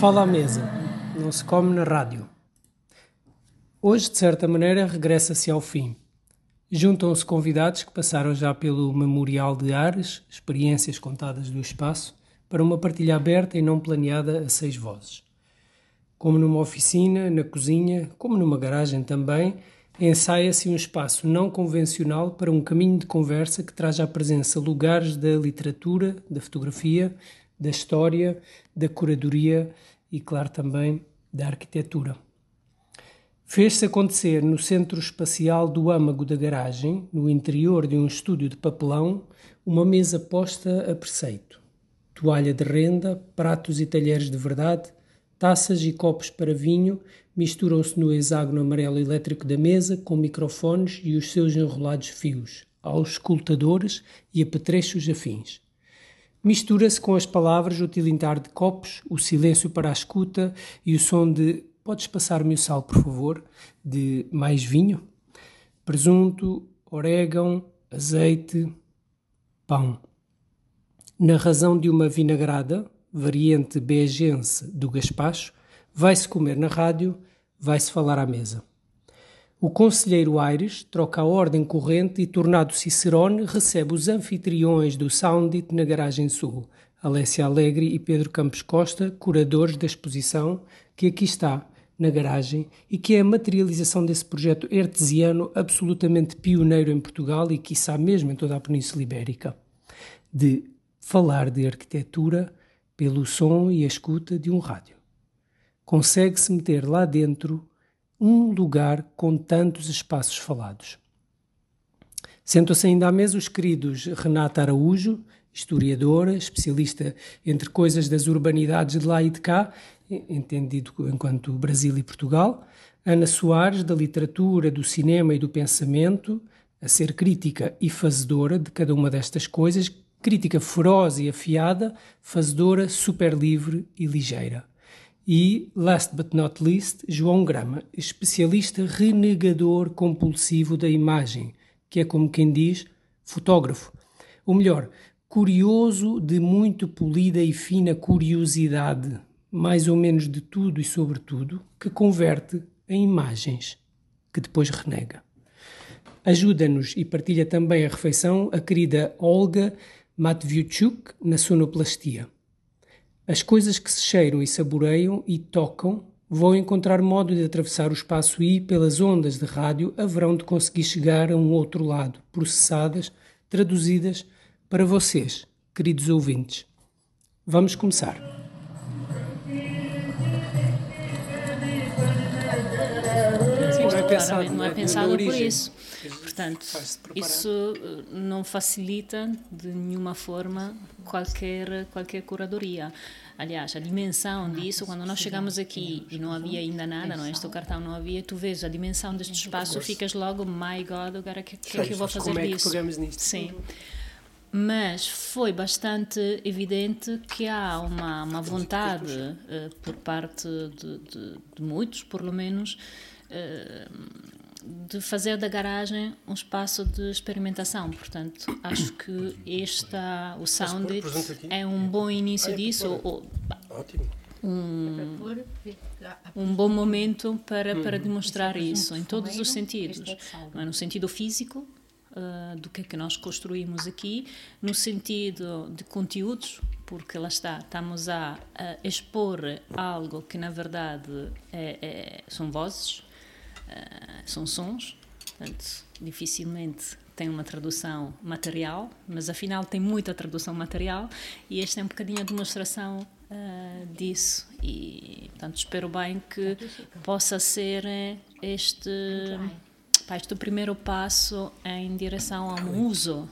fala à mesa, não se come na rádio. Hoje, de certa maneira, regressa-se ao fim. Juntam-se convidados que passaram já pelo Memorial de Ares, experiências contadas do espaço, para uma partilha aberta e não planeada a seis vozes. Como numa oficina, na cozinha, como numa garagem também, ensaia-se um espaço não convencional para um caminho de conversa que traz à presença lugares da literatura, da fotografia, da história, da curadoria e, claro, também da arquitetura. Fez-se acontecer no centro espacial do âmago da garagem, no interior de um estúdio de papelão, uma mesa posta a preceito. Toalha de renda, pratos e talheres de verdade, taças e copos para vinho misturam-se no hexágono amarelo elétrico da mesa com microfones e os seus enrolados fios, aos escutadores e apetrechos afins. Mistura-se com as palavras o tilintar de copos, o silêncio para a escuta e o som de Podes passar-me o sal, por favor? De mais vinho? Presunto, orégão, azeite, pão. Na razão de uma vinagrada, variante begense do gaspacho, vai-se comer na rádio, vai-se falar à mesa. O conselheiro Aires troca a ordem corrente e, tornado Cicerone, recebe os anfitriões do Soundit na Garagem Sul, Alessia Alegre e Pedro Campos Costa, curadores da exposição, que aqui está, na garagem, e que é a materialização desse projeto artesiano absolutamente pioneiro em Portugal e, quiçá mesmo, em toda a Península Ibérica, de falar de arquitetura pelo som e a escuta de um rádio. Consegue-se meter lá dentro um lugar com tantos espaços falados. Sentam-se ainda à mesa os queridos Renata Araújo, historiadora, especialista entre coisas das urbanidades de lá e de cá, entendido enquanto Brasil e Portugal, Ana Soares, da literatura, do cinema e do pensamento, a ser crítica e fazedora de cada uma destas coisas, crítica feroz e afiada, fazedora, super livre e ligeira. E, last but not least, João Grama, especialista renegador compulsivo da imagem, que é como quem diz, fotógrafo. Ou melhor, curioso de muito polida e fina curiosidade, mais ou menos de tudo e sobretudo, que converte em imagens, que depois renega. Ajuda-nos e partilha também a refeição a querida Olga Matvichuk na sonoplastia. As coisas que se cheiram e saboreiam e tocam vão encontrar modo de atravessar o espaço e, pelas ondas de rádio, haverão de conseguir chegar a um outro lado, processadas, traduzidas para vocês, queridos ouvintes. Vamos começar. Não é pensado, não é pensado por isso. Portanto, isso eh, não facilita de nenhuma forma qualquer, qualquer curadoria. Aliás, a dimensão disso, quando nós chegamos aqui e não havia ainda nada, não é? Este cartão não havia, tu vês a dimensão deste espaço, ficas logo, my God, agora o que, que, é que eu vou fazer como disso? É que pegamos nisto? Sim. Mas foi bastante evidente que há uma, uma vontade uh, por parte de, de, de, muitos, por lo menos, uh, de fazer da garagem um espaço de experimentação. Portanto, acho que esta, o Soundit é um bom início disso. Ou, Ótimo. Um, um bom momento para, para demonstrar isso em todos os sentidos. É? No sentido físico, uh, do que é que nós construímos aqui, no sentido de conteúdos, porque lá está, estamos a, a expor algo que na verdade é, é, são vozes, uh, são sons, portanto, dificilmente tem uma tradução material, mas afinal tem muita tradução material e este é um bocadinho a demonstração uh, disso. E portanto espero bem que possa ser este, este o primeiro passo em direção a um uso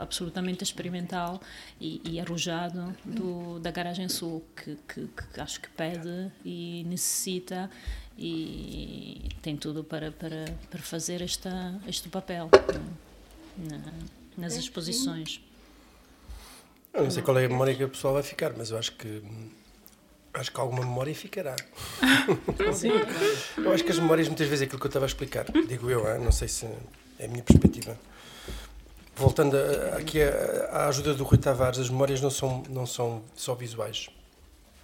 absolutamente experimental e, e arrojado do, da Garagem Sul, que, que, que, acho que pede e necessita e tem tudo para, para, para fazer esta, este papel na, nas exposições. Eu não sei qual é a memória que a pessoa vai ficar, mas eu acho que acho que alguma memória ficará. Sim. eu acho que as memórias, muitas vezes, é aquilo que eu estava a explicar, digo eu, não sei se é a minha perspectiva. Voltando a, aqui à ajuda do Rui Tavares, as memórias não são, não são só visuais.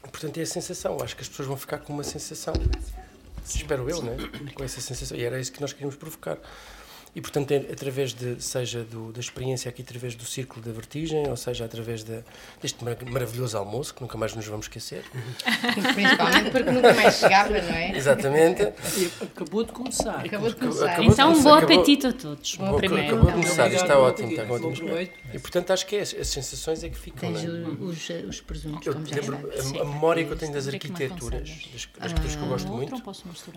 Portanto, é a sensação. Acho que as pessoas vão ficar com uma sensação. Espero eu, né? Com essa sensação. E era isso que nós queríamos provocar. E, portanto, é através de, seja do, da experiência aqui, através do Círculo da Vertigem, ou seja, através de, deste maravilhoso almoço, que nunca mais nos vamos esquecer. Principalmente porque nunca mais chegava, não é? Exatamente. E acabou de começar. Acabou de começar. Acabou então, um bom apetite a todos. Bom, primeiro. Acabou de começar, isto está ótimo. Está ótimo. E, portanto, acho que é, as sensações é que ficam. Tens é? os, os presuntos, eu lembro, a, a, memória que eu tenho das arquiteturas, das, das coisas que eu gosto muito.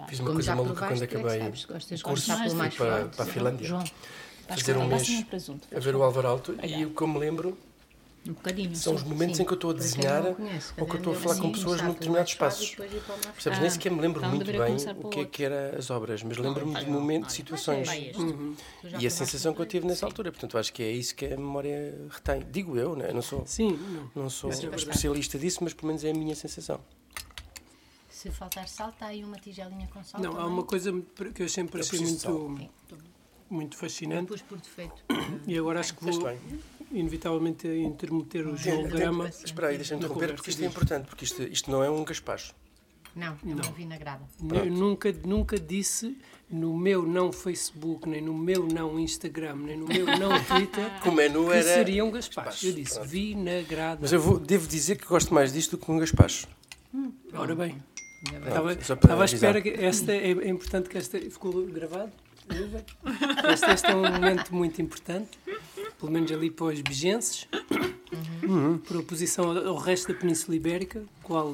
Fiz uma coisa maluca quando acabei o curso para, para a Finlândia. João fazer um mês a ver o Álvaro Alto e o que eu me lembro um são os momentos sim. em que eu estou a desenhar ou que eu estou a falar com pessoas num determinados espaços. Percebes? Nem sequer me lembro então, muito bem o que é que eram as obras, mas lembro-me de momentos, situações. Uhum. E a sensação que eu tive nessa altura. Portanto, acho que é isso que a memória retém. Digo eu, né? não sou, sim, não, não sou é especialista disso, mas pelo menos é a minha sensação. Se faltar sal, está aí uma tigelinha com sal. Não, também. há uma coisa que eu sempre achei muito muito fascinante. Pus por defeito. E agora acho que vou inevitavelmente intermeter o João Grama. Espera aí, deixa-me interromper, porque isto é importante, porque isto, isto não é um gaspacho. Não, é uma vinagrada. Eu nunca, nunca disse no meu não Facebook, nem no meu não Instagram, nem no meu não Twitter que o menu era seria um gaspacho. Eu disse Pronto. vinagrada. Mas eu vou, devo dizer que gosto mais disto do que um gaspacho. Hum, ora bem. Estava, estava à espera que esta é, é importante que esta ficou gravado. Este, este é um momento muito importante, pelo menos ali para os begenses, uhum. por oposição ao, resto da Península Ibérica, qual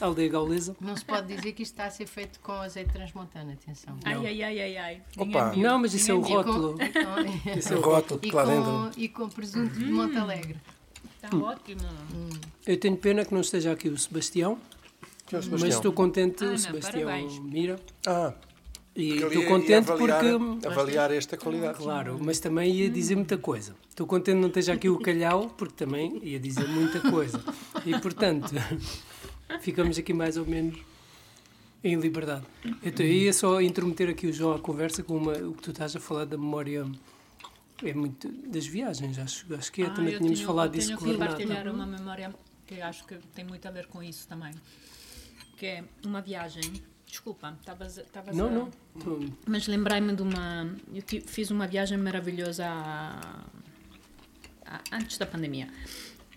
a aldeia gaulesa. Não se pode dizer que isto está a ser feito com azeite transmontano, atenção. Ai, ai, ai, ai, ai. Opa. Não, mas isso é o rótulo. Isso é o rótulo e, com, e com presunto de Montalegre. Está hum. ótimo. Hum. Eu tenho pena que não esteja aqui o Sebastião. É o Sebastião? Mas estou contente, Ana, o Sebastião parabéns. Mira. Ah, e estou contente avaliar, porque. Avaliar esta qualidade. Claro, mas também ia dizer muita coisa. Estou contente de não esteja aqui o calhau, porque também ia dizer muita coisa. E portanto, ficamos aqui mais ou menos em liberdade. Então, ia só intrometer aqui o João à conversa com uma, o que tu estás a falar da memória. É muito das viagens, acho, acho que é. Ah, também tínhamos falado disso com o Renato. Eu partilhar uma memória que acho que tem muito a ver com isso também. Que é uma viagem Desculpa, estavas Não, a... não. Tô... Mas lembrei-me de uma. Eu fiz uma viagem maravilhosa a... A... antes da pandemia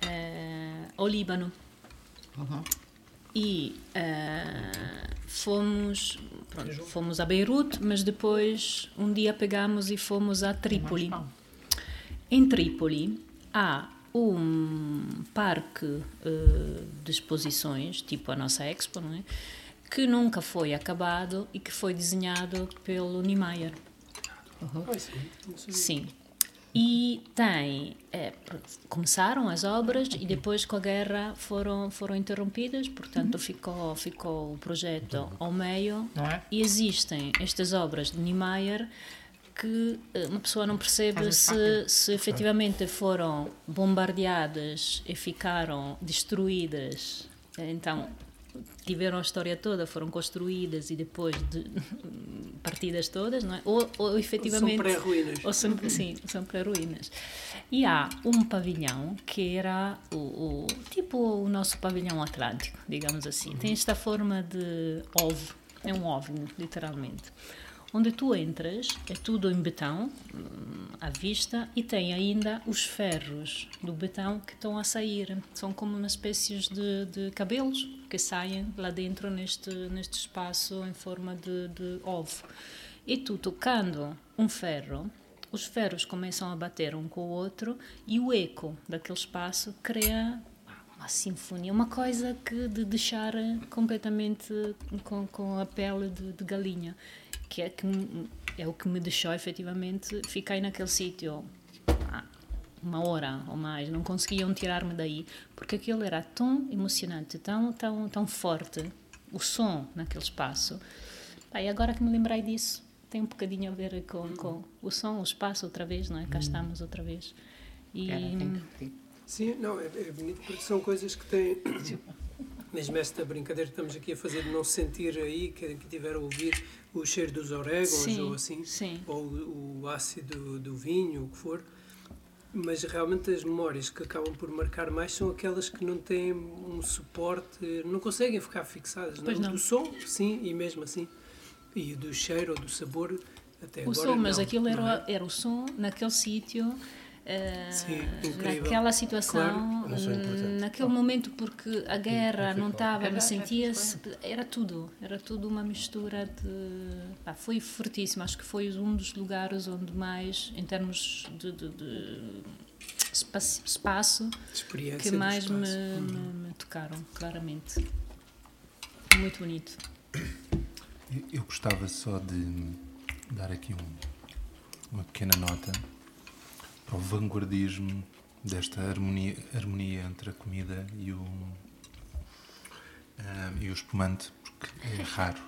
uh, ao Líbano. Uhum. E uh, fomos, pronto, fomos a Beirute, mas depois um dia pegamos e fomos a Trípoli. Em Trípoli há um parque uh, de exposições, tipo a nossa Expo, não é? Que nunca foi acabado e que foi desenhado pelo Niemeyer. Uhum. Sim. E tem. É, começaram as obras e depois com a guerra foram, foram interrompidas, portanto uhum. ficou, ficou o projeto ao meio. É? E existem estas obras de Niemeyer que eh, uma pessoa não percebe se, se efetivamente foram bombardeadas e ficaram destruídas. Então, tiveram a história toda, foram construídas e depois de, partidas todas, não é? Ou, ou efetivamente. São pré-ruínas. Ou são, sim, são pré-ruínas. E há um pavilhão que era o, o, tipo o nosso pavilhão atlântico, digamos assim. Tem esta forma de ovo, é um ovni, literalmente onde tu entras, é tudo em betão, hum, à vista, e tem ainda os ferros do betão que estão a sair. São como uma espécie de, de cabelos que saem lá dentro neste, neste espaço em forma de, de ovo. E tu tocando um ferro, os ferros começam a bater um com o outro e o eco daquele espaço cria uma sinfonia, uma coisa que de deixar completamente com, com a pele de, de galinha que é, que é o que me deixou efetivamente ficar naquele sítio. Uma hora ou mais, não conseguiam tirar-me daí, porque aquilo era tão emocionante, tão, tão, tão forte, o som naquele espaço. Pá, e agora que me lembrei disso, tem um bocadinho a ver com, com o som, o espaço outra vez, não é? Cá estamos outra vez. E... Sim, não, é, é bonito porque são coisas que têm. Mesmo esta brincadeira que estamos aqui a fazer de não sentir aí, que, que tiver a ouvir o cheiro dos orégãos Sim, ou assim, sim. ou o, o ácido do vinho, o que for. Mas realmente as memórias que acabam por marcar mais são aquelas que não têm um suporte, não conseguem ficar fixadas. Pois não. Do som, sim, e mesmo assim. E do cheiro ou do sabor, até O agora. som, mas não, aquilo não era, é? era o som naquele sítio, Sim, incrível. naquela situação, Claro. Hum, naquele momento, porque a guerra não estava, Era- mas sentia-se, era tudo, era tudo uma mistura de. pá, foi fortíssimo, acho que foi um dos lugares onde mais, em termos de, de- de espaço, que mais me, espaço. Uhum. me- me tocaram, claramente. Muito bonito. Eu- Eu gostava só de dar aqui um- uma pequena nota para o vanguardismo desta harmonia, harmonia entre a comida e o, ah, e o espumante, porque é raro.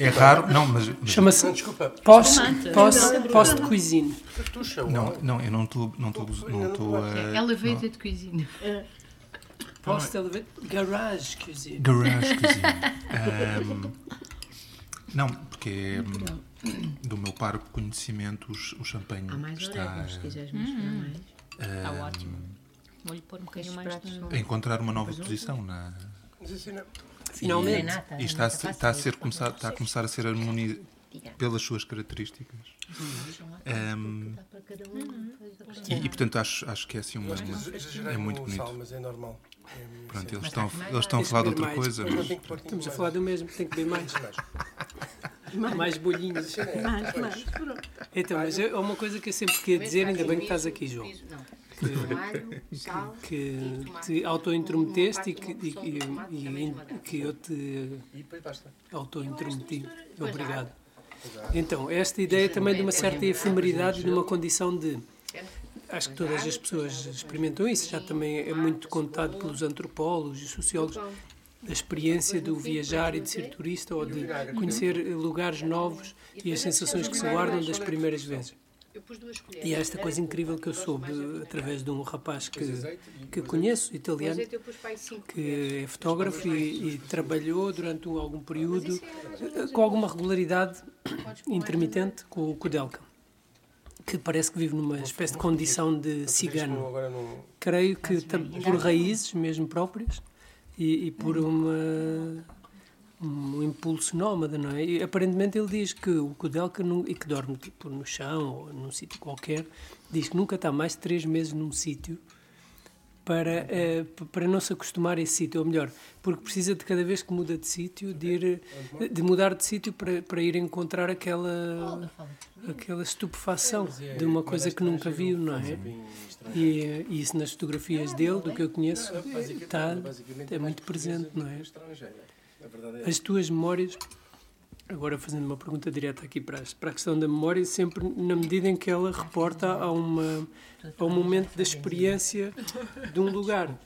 É raro, não, mas. mas- Chama-se Não, desculpa. Post, Espumante. post, post cuisine. Tuxa, não, não, eu não estou não estou não estou a. Elevated cuisine. Post elevate garage cuisine. Garage Cuisine. Ahm, não, porque é hum, do meu parco conhecimento o, champanhe Há mais está orégãos, se quiseres misturar mais. Está ótimo. Vou-lhe pôr um bocadinho mais de... a encontrar uma nova posição na. Finalmente. É nata, e é está a, ser, está a ser começar está a começar a ser harmonia pelas suas características um. coisa. e, e, portanto acho acho que é assim uma, uma- é muito bonito sal, mas é normal. É, pronto eles estão eles estão a falar de outra coisa Mas Estamos a falar do mesmo, tem que beber mais. Mais bolhinhos. Mais, mais. Então, mas é uma coisa que eu sempre queria dizer, ainda bem que estás aqui, João. Que e tomate. te auto-intrometeste e que, e, e- e- que eu te auto-intrometi. Obrigado. Exato. Então, esta ideia também de uma certa efemeridade e de uma condição de. Acho que todas as pessoas experimentam isso, já também é muito contado pelos antropólogos e sociólogos, a experiência do viajar e de ser turista ou de conhecer lugares novos e as sensações que se guardam das primeiras vezes. E é esta coisa incrível que eu soube através de um rapaz que, que conheço, italiano, que é fotógrafo e, e trabalhou durante um- algum período eh, com alguma regularidade intermitente com o Kudelka, que parece que vive numa espécie de condição de cigano. Creio que por raízes mesmo próprias e, e por uma um impulso nómada, não é? E aparentemente ele diz que o Kudelka, nu- e que dorme tipo no chão ou num sítio qualquer, diz que nunca está mais de três meses num sítio para, p- para não se acostumar a esse sítio, ou melhor, porque precisa de cada vez que muda de sítio, de, ir, de mudar de sítio para, para ir encontrar aquela, aquela estupefação de uma coisa que nunca viu, não é? E, eh, e isso nas fotografias dele, do que eu conheço, está, é muito presente, não é? É As tuas memórias, agora fazendo uma pergunta direta aqui para, as- para a questão da memória, sempre na medida em que ela reporta a, uma, a um momento da experiência de um lugar.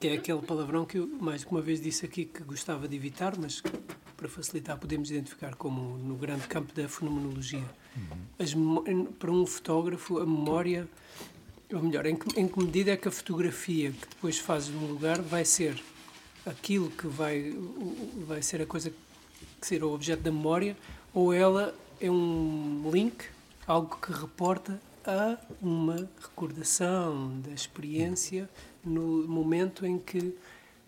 Que é aquele palavrão que eu mais de uma vez disse aqui que gostava de evitar, mas que, para facilitar podemos identificar como no grande campo da fenomenologia. As memo- para um fotógrafo, a memória, ou melhor, em que, em que medida é que a fotografia que depois fazes num lugar vai ser aquilo que vai, vai ser a coisa que será o objeto da memória, ou ela é um link, algo que reporta a uma recordação da experiência no momento em que,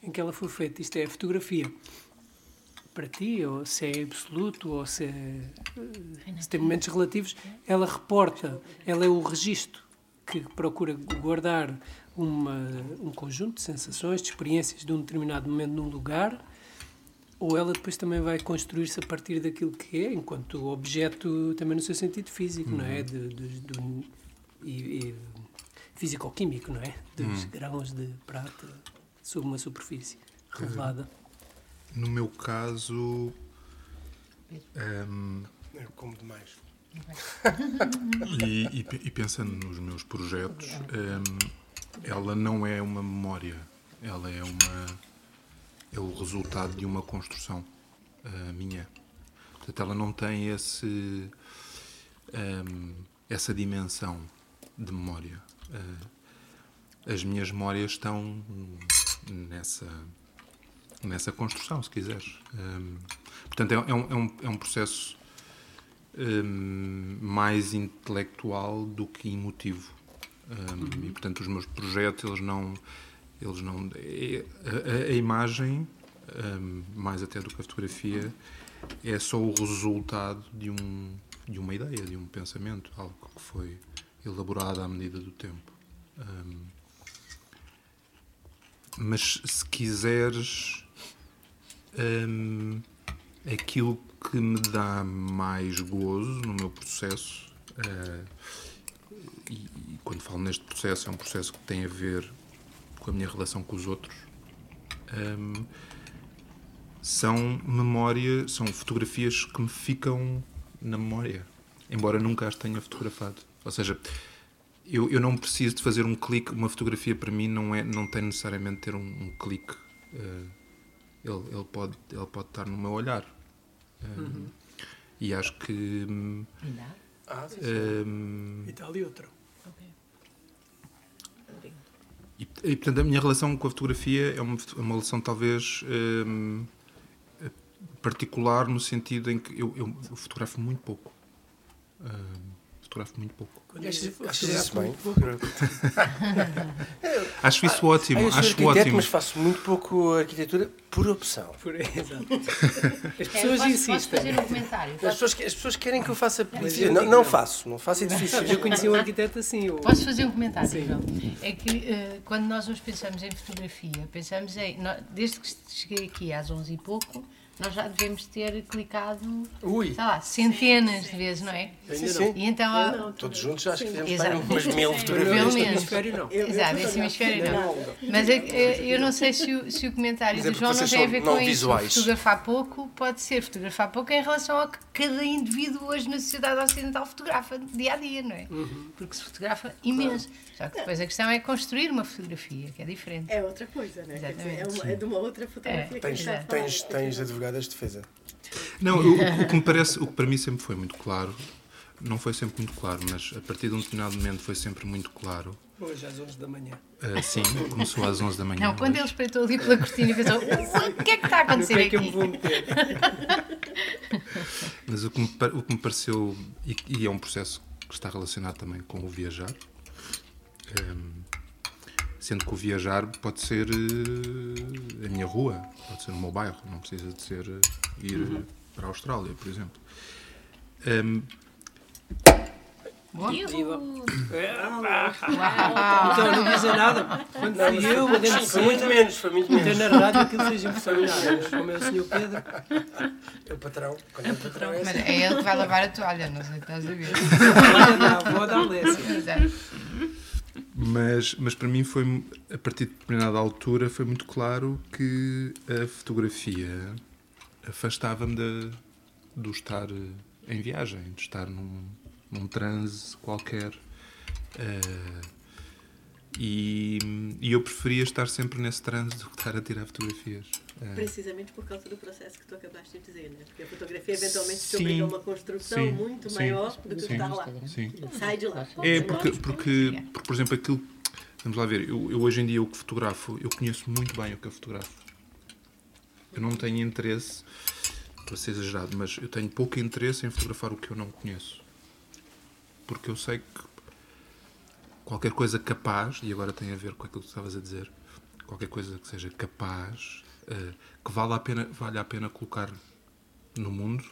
em que ela foi feita. Isto é, a fotografia. Para ti, ou se é absoluto, ou se, é, se tem momentos relativos, ela reporta, ela é o registro que procura guardar uma, um conjunto de sensações, de experiências de um determinado momento num lugar, ou ela depois também vai construir-se a partir daquilo que é, enquanto objeto, também no seu sentido físico, não é? De, de, do- e, e físico-químico, não é? Dos grãos de prata sobre uma superfície revelada. no meu caso hum, Eu como demais. E, e, e pensando nos meus projetos, hum, ela não é uma memória, ela é uma é o resultado de uma construção uh, minha. Portanto, ela não tem esse um, essa dimensão de memória. Uh, as minhas memórias estão nessa nessa construção, se quiseres. Um, portanto, é, é, um, é, um, é processo mais intelectual do que emotivo. Uhum. E, portanto, os meus projetos, eles não... Eles não a, a, imagem, mais até do que a fotografia, é só o resultado de, um, de uma ideia, de um pensamento, algo que foi elaborado à medida do tempo. mas se quiseres um, aquilo que me dá mais gozo no meu processo, uh, e, e, quando falo neste processo, é um processo que tem a ver com a minha relação com os outros, um, são memória, são fotografias que me ficam na memória, embora nunca as tenha fotografado. Ou seja, eu, eu não preciso de fazer um clique, uma fotografia para mim não, é, não tem necessariamente de ter um, um clique. Uh, ele, ele, pode, ele pode estar no meu olhar. Uhum. E acho que. Hum, ah, sim, sim. Um, e tal e outro. E, portanto, a minha relação com a fotografia é uma, é uma relação talvez um, particular no sentido em que eu, eu fotografo muito pouco. Um, fotografo muito pouco. Achas isso bem? acho isso ótimo. Ah, acho ótimo. mas faço muito pouco arquitetura por opção. Por, exato. As pessoas é, insistem. fazer um comentário? As pessoas, as pessoas querem que eu faça. Eu não, não faço, não faço edifícios. Eu conheci um arquiteto assim. Eu... Posso fazer um comentário? Sim. Então? É que uh, quando nós hoje pensamos em fotografia, pensamos em. Desde que cheguei aqui às 11 e pouco nós já devemos ter clicado, Ui. sei lá, centenas sim, de vezes, não é? Sim, sim. E então, não, não, Todos juntos acho que fizemos bem umas mil fotografias. Pelo menos. hemisfério não. Exato, esse hemisfério não. Mas eu, eu não sei se o, se o comentário do João não tem a ver com visuais. isso. Fotografar pouco pode ser fotografar pouco em relação ao que cada indivíduo hoje na sociedade ocidental fotografa dia a dia, não é? Uhum. Porque se fotografa imenso. Só que depois a questão é construir uma fotografia, que é diferente. É outra coisa, não é? Exatamente. É, uma, é de uma outra fotografia. É. Tens, tens, tens advogadas de defesa. Não, o, o, que me parece, o que para mim sempre foi muito claro, não foi sempre muito claro, mas a partir de um determinado momento foi sempre muito claro. Hoje às 11 da manhã. Uh, sim, começou às 11 da manhã. Não, quando ele espreitou ali pela cortina e pensou: o que é que está a acontecer aqui? É que eu me vou meter? Mas o que me, o que me pareceu, e, e, é um processo que está relacionado também com o viajar, um, sendo que o viajar pode ser uh, a minha rua, pode ser o meu bairro, não precisa de ser uh, ir uhum. para a Austrália, por exemplo. Um, Bom. Então não dizer nada. Quando não, fui eu, dentro foi muito menos, foi muito menos. Então na rádio aquilo fez impressão nada. Como é o Sr. Pedro. É o patrão. Quando é o patrão. É Mas assim. é ele que vai lavar a toalha, não sei se estás a ver. Não, vou dar lência. Mas, mas para mim foi, a partir de determinada altura, foi muito claro que a fotografia afastava-me do estar em viagem, de estar num, num transe qualquer. Uh, e, e, eu preferia estar sempre nesse transe do que estar a tirar fotografias. Uh, Precisamente por causa do processo que tu acabaste de dizer, né? porque a fotografia eventualmente te obriga a uma construção sim, muito sim, maior do que sim, estar lá. Sim. Sai de lá. É porque, porque, porque, por exemplo, aquilo. Vamos lá ver, eu, eu hoje em dia o que fotografo, eu conheço muito bem o que eu fotografo. Eu não tenho interesse, para ser exagerado, mas eu tenho pouco interesse em fotografar o que eu não conheço porque eu sei que qualquer coisa capaz, e agora tem a ver com aquilo que tu estavas a dizer, qualquer coisa que seja capaz, uh, que vale a, pena, vale a pena colocar no mundo,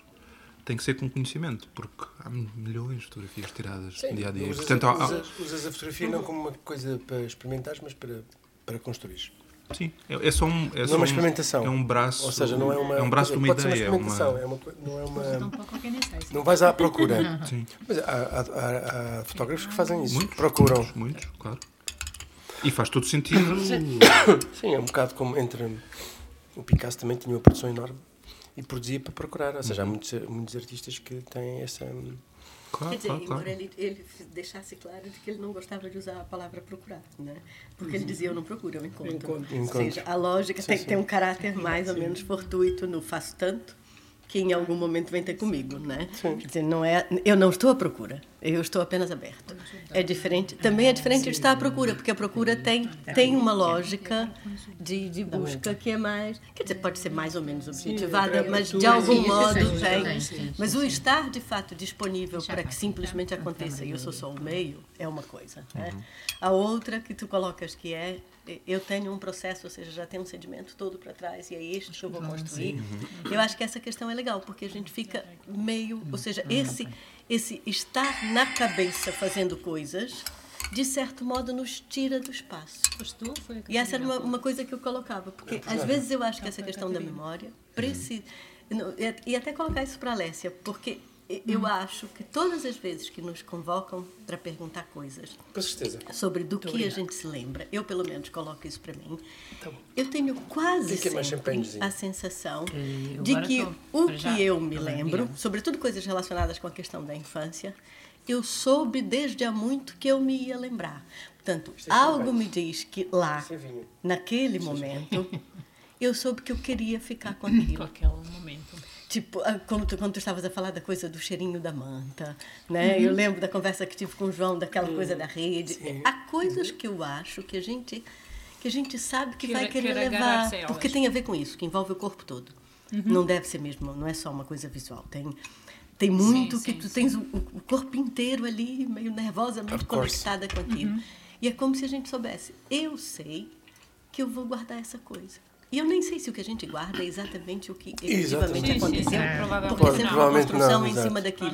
tem que ser com conhecimento, porque há milhões de fotografias tiradas Sim, dia a dia. Usas, Portanto, há, usas, usas a fotografia não como uma coisa para experimentar, mas para, para construir. Sim, é, é só um. É não é uma experimentação. é um braço. Ou seja, não é uma. É um braço de uma ideia. É uma experimentação. É uma, não é uma. Não vais à procura. Sim. Mas há, há, há, há fotógrafos que fazem isso. Muitos, procuram. Muitos, muitos, claro. E faz todo sentido. Sim. Sim, é um bocado como entre. O Picasso também tinha uma produção enorme e produzia para procurar. Ou seja, há uhum. muitos, muitos artistas que têm essa Claro, Quer dizer, claro, embora claro. Ele, ele deixasse claro de que ele não gostava de usar a palavra procurar, né? Porque ele dizia eu não procuro, eu encontro. encontro. Ou seja, a lógica sim, tem que ter um caráter mais ou menos fortuito no faço tanto que em algum momento vem ter comigo, né? Sim. Quer dizer, não é, eu não estou à procura, eu estou apenas aberto. É diferente, também é diferente de estar à procura, porque a procura tem tem uma lógica de, de busca que é mais, quer dizer, pode ser mais ou menos objetivada, mas de algum modo tem. Mas o estar de fato disponível para que simplesmente aconteça e eu sou só o meio é uma coisa. Né? A outra que tu colocas que é eu tenho um processo, ou seja, já tem um sedimento todo para trás e é este que eu vou construir. Eu acho que essa questão é legal, porque a gente fica meio, ou seja, esse, esse estar na cabeça fazendo coisas, de certo modo, nos tira do espaço. E essa era uma, uma coisa que eu colocava, porque às vezes eu acho que essa questão da memória, precisa, e até colocar isso para a Lécia, porque eu acho que todas as vezes que nos convocam para perguntar coisas sobre do que a gente se lembra, eu pelo menos coloco isso para mim, tá eu tenho quase sempre a sensação de que o que eu me lembro, sobretudo coisas relacionadas com a questão da infância, eu soube desde há muito que eu me ia lembrar. Portanto, é algo me diz que lá, naquele momento, eu soube que eu queria ficar com aquilo. Com aquele momento. Tipo, ah, como tu, quando tu estavas a falar da coisa do cheirinho da manta, né? Uhum. Eu lembro da conversa que tive com o João, daquela uhum. coisa da rede. Sim. Há coisas que eu acho que a gente que a gente sabe que, que vai querer levar, porque tem a ver com isso, que envolve o corpo todo. Uhum. Não deve ser mesmo, não é só uma coisa visual. Tem tem muito sim, que sim, tu sim. tens o, o, corpo inteiro ali meio nervosamente conectada com aquilo. Uhum. E é como se a gente soubesse, eu sei que eu vou guardar essa coisa. E eu nem sei se o que a gente guarda é exatamente o que efetivamente aconteceu, é. porque sempre uma construção não, em cima daquilo.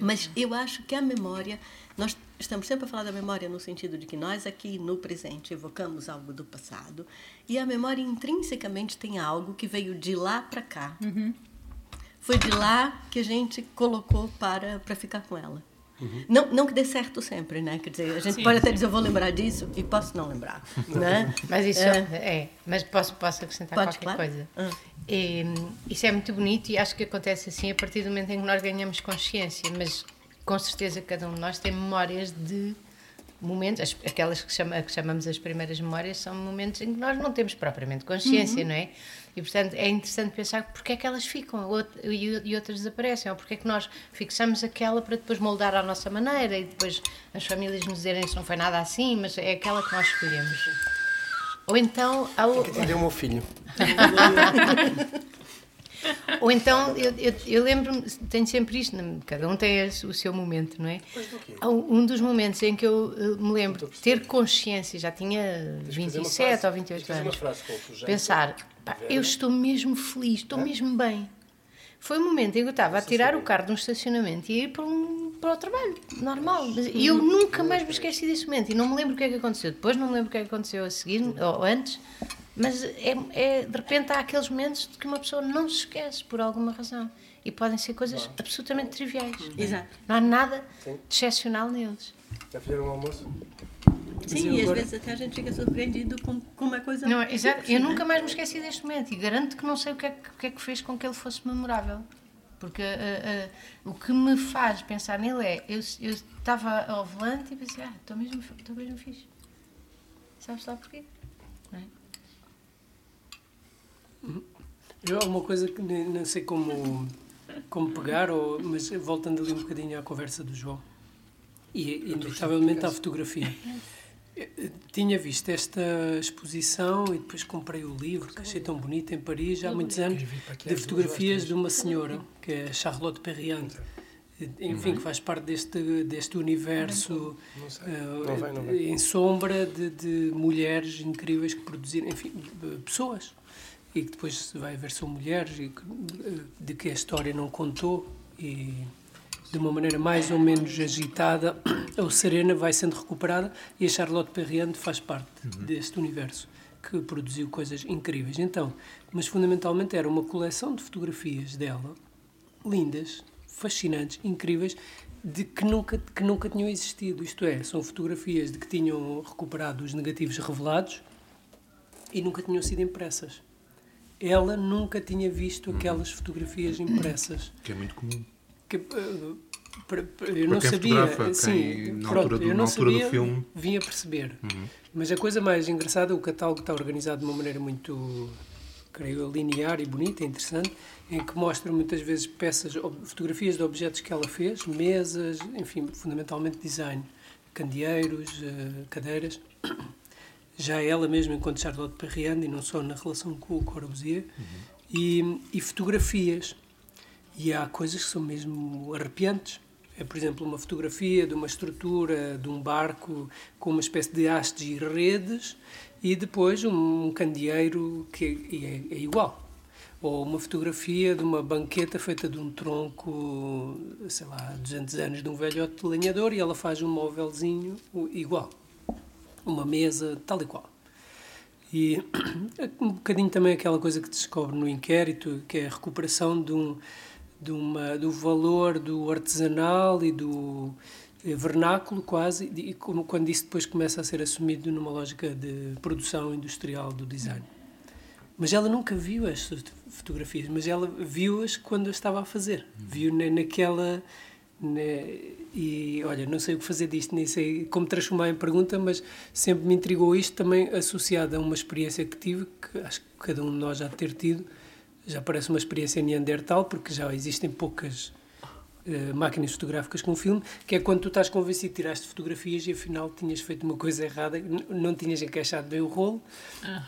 Mas eu acho que a memória, nós estamos sempre a falar da memória no sentido de que nós aqui no presente evocamos algo do passado e a memória intrinsecamente tem algo que veio de lá para cá. Uhum. Foi de lá que a gente colocou para, para ficar com ela. Uhum. Não, não que dê certo sempre, né? Quer dizer, a gente Sim. pode até dizer, eu vou lembrar disso e posso não lembrar, né? Mas isso é, é mas posso, posso acrescentar pode, qualquer claro? coisa. Ah. E, isso é muito bonito e acho que acontece assim a partir do momento em que nós ganhamos consciência, mas com certeza cada um de nós tem memórias de momentos, aquelas que, chama, que chamamos as primeiras memórias, são momentos em que nós não temos propriamente consciência, uhum. não é? E, portanto, é interessante pensar porque é que elas ficam e outras desaparecem, ou porque é que nós fixamos aquela para depois moldar à nossa maneira e depois as famílias nos dizerem se não foi nada assim, mas é aquela que nós escolhemos. Ou então. Ao... Tem que atender o meu filho. Ou então, eu, eu, eu lembro-me, tenho sempre isto, cada um tem o seu momento, não é? Um dos momentos em que eu me lembro de ter consciência, já tinha 27 ou 28 anos, pensar, pá, eu estou mesmo feliz, estou mesmo bem. Foi o um momento em que eu estava a tirar o carro de um estacionamento e ir para, um, para o trabalho, normal. E eu nunca mais me esqueci desse momento e não me lembro o que é que aconteceu. Depois não me lembro o que é que aconteceu a seguir, ou antes, mas é, é, de repente há aqueles momentos de que uma pessoa não se esquece por alguma razão. E podem ser coisas absolutamente triviais. Exato. Não há nada Sim. de excepcional neles. Já fizeram um almoço? Sim, e às vezes até a gente fica surpreendido com, com uma coisa. Não, exato. Eu nunca mais me esqueci deste momento e garanto que não sei o que é que, que, é que fez com que ele fosse memorável. Porque uh, uh, o que me faz pensar nele é: eu, eu estava ao volante e pensei, ah, estou mesmo, estou mesmo fixe. Sabes lá porquê? Não é? Eu há uma coisa que não sei como, como pegar, ou, mas voltando ali um bocadinho à conversa do João, e inevitavelmente à fotografia. Tinha visto esta exposição e depois comprei o livro que achei tão bonito em Paris há muitos anos de fotografias de uma senhora que é Charlotte Perriand enfim que faz parte deste deste universo uh, em sombra de, de mulheres incríveis que produziram enfim pessoas e que depois vai ver são mulheres e que, de que a história não contou e de uma maneira mais ou menos agitada ou serena vai sendo recuperada e a Charlotte Perriand faz parte uhum. deste universo que produziu coisas incríveis. Então, mas fundamentalmente era uma coleção de fotografias dela, lindas, fascinantes, incríveis, de que nunca, que nunca tinham existido. Isto é, são fotografias de que tinham recuperado os negativos revelados e nunca tinham sido impressas ela nunca tinha visto aquelas fotografias impressas. Que é muito comum. Que, uh, eu não sabia, sim, na pronto, altura, do, eu não sabia, do filme. Vim a perceber. Uhum. Mas a coisa mais engraçada, o catálogo está organizado de uma maneira muito, creio, linear e bonita, interessante, em que mostra muitas vezes peças, fotografias de objetos que ela fez, mesas, enfim, fundamentalmente design, candeeiros, eh, cadeiras. Já ela mesma, enquanto Charlotte Perriand, e não só na relação com o Corbusier, uhum. e, e fotografias. E há coisas que são mesmo arrepiantes. É, por exemplo, uma fotografia de uma estrutura de um barco com uma espécie de hastes e redes e depois um candeeiro que é, é igual. Ou uma fotografia de uma banqueta feita de um tronco, sei lá, 200 anos de um velhote lenhador e ela faz um móvelzinho igual. Uma mesa tal e qual. E um bocadinho também aquela coisa que descobre no inquérito, que é a recuperação de um de uma, do valor do artesanal e do eh, vernáculo quase, e como quando isso depois começa a ser assumido numa lógica de produção industrial do design. Mas ela nunca viu as fotografias, mas ela viu-as quando as estava a fazer. Viu na, naquela. Na, e olha, não sei o que fazer disto, nem sei como transformar em pergunta, mas sempre me intrigou isto também associado a uma experiência que tive, que acho que cada um de nós já ter tido, já parece uma experiência neandertal, porque já existem poucas uh, máquinas fotográficas com filme, que é quando tu estás convencido que tiraste fotografias e afinal tinhas feito uma coisa errada, não tinhas encaixado bem o rolo,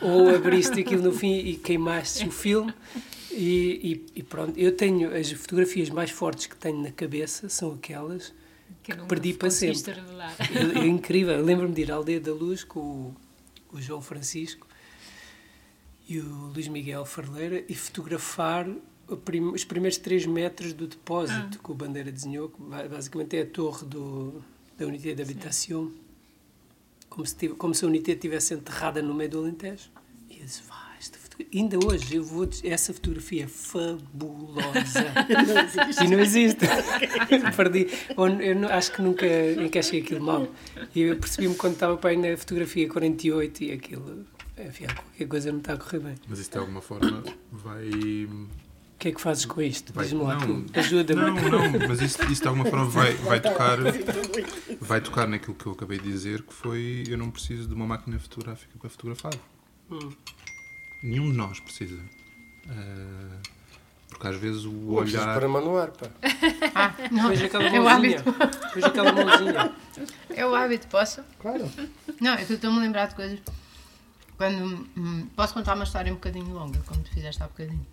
ou abriste aquilo no fim e queimaste o filme. E, e, e, pronto, eu tenho as fotografias mais fortes que tenho na cabeça são aquelas que, que perdi para sempre. É, é incrível. Lembro-me de ir à Aldeia da Luz com o, o João Francisco e o Luís Miguel Farleira e fotografar os primeiros 3 metros do depósito ah. que o Bandeira desenhou, que basicamente é a torre do, da unidade de habitação, como se, tive, como se a unidade estivesse enterrada no meio do Alentejo. E eu disse, ainda hoje eu vou essa fotografia é fabulosa não existe. e não existe perdi eu não, acho que nunca encaixei aquilo mal e eu percebi-me quando estava para aí na fotografia 48 e aquilo enfim, qualquer coisa não está a correr bem. Mas isso de alguma forma vai. O que é que fazes com isto? Diz-me lá. Ajuda-me. Não, não, mas isso, isso de alguma forma vai, vai tocar vai tocar naquilo que eu acabei de dizer, que foi eu não preciso de uma máquina fotográfica para fotografar. Hum. Nenhum de nós precisa. Uh, porque às vezes o olhar. para manuar, pá. Ah, não. Veja aquela é mãozinha. Veja aquela mãozinha. É o hábito, posso? Claro. Não, é que eu estou-me a lembrar de coisas. Quando, hum, posso contar uma história um bocadinho longa, como tu fizeste há bocadinho.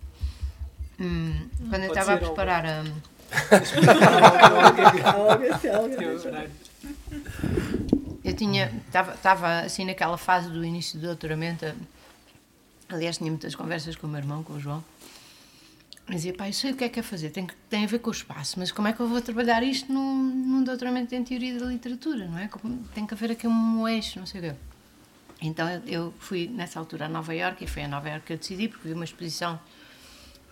Hum, quando eu estava a preparar a. eu tinha. Estava assim naquela fase do início do doutoramento. Aliás, tinha muitas conversas com o meu irmão, com o João. Eu dizia, pai, eu sei o que é que é fazer, tem, tem a ver com o espaço, mas como é que eu vou trabalhar isto num, num doutoramento em teoria da literatura, não é? Tem que haver aqui um eixo, não sei o quê. Então eu fui nessa altura a Nova Iorque e foi a Nova Iorque que eu decidi, porque vi uma exposição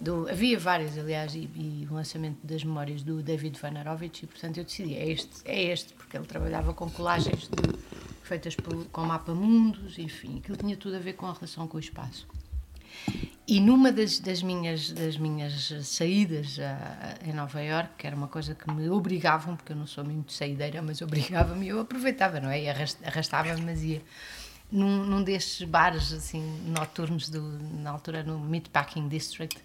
do, havia várias, aliás, e, e o lançamento das memórias do David Vanarovich, e portanto eu decidi, é este, é este, porque ele trabalhava com colagens de, feitas por, com mapa mundos, enfim, aquilo tinha tudo a ver com a relação com o espaço. E numa das, das minhas, das minhas saídas a, a, em Nova Iorque, que era uma coisa que me obrigavam, porque eu não sou muito saideira, mas obrigavam-me, eu aproveitava, não é? E arrastava-me, mas ia num, num destes bares assim noturnos do, na altura no Meatpacking District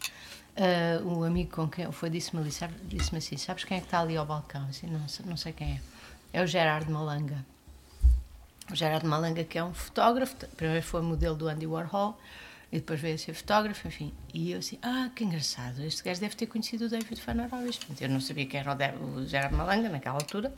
uh, um amigo com quem eu fui disse-me disse assim sabes quem é que está ali ao balcão assim, não, não sei quem é é o Gerard Malanga o Gerard Malanga que é um fotógrafo primeiro foi modelo do Andy Warhol e depois veio a ser fotógrafo, enfim. E eu assim, ah, que engraçado, este gajo deve ter conhecido o David Fanarovich. Eu não sabia quem era o Gerard Malanga naquela altura,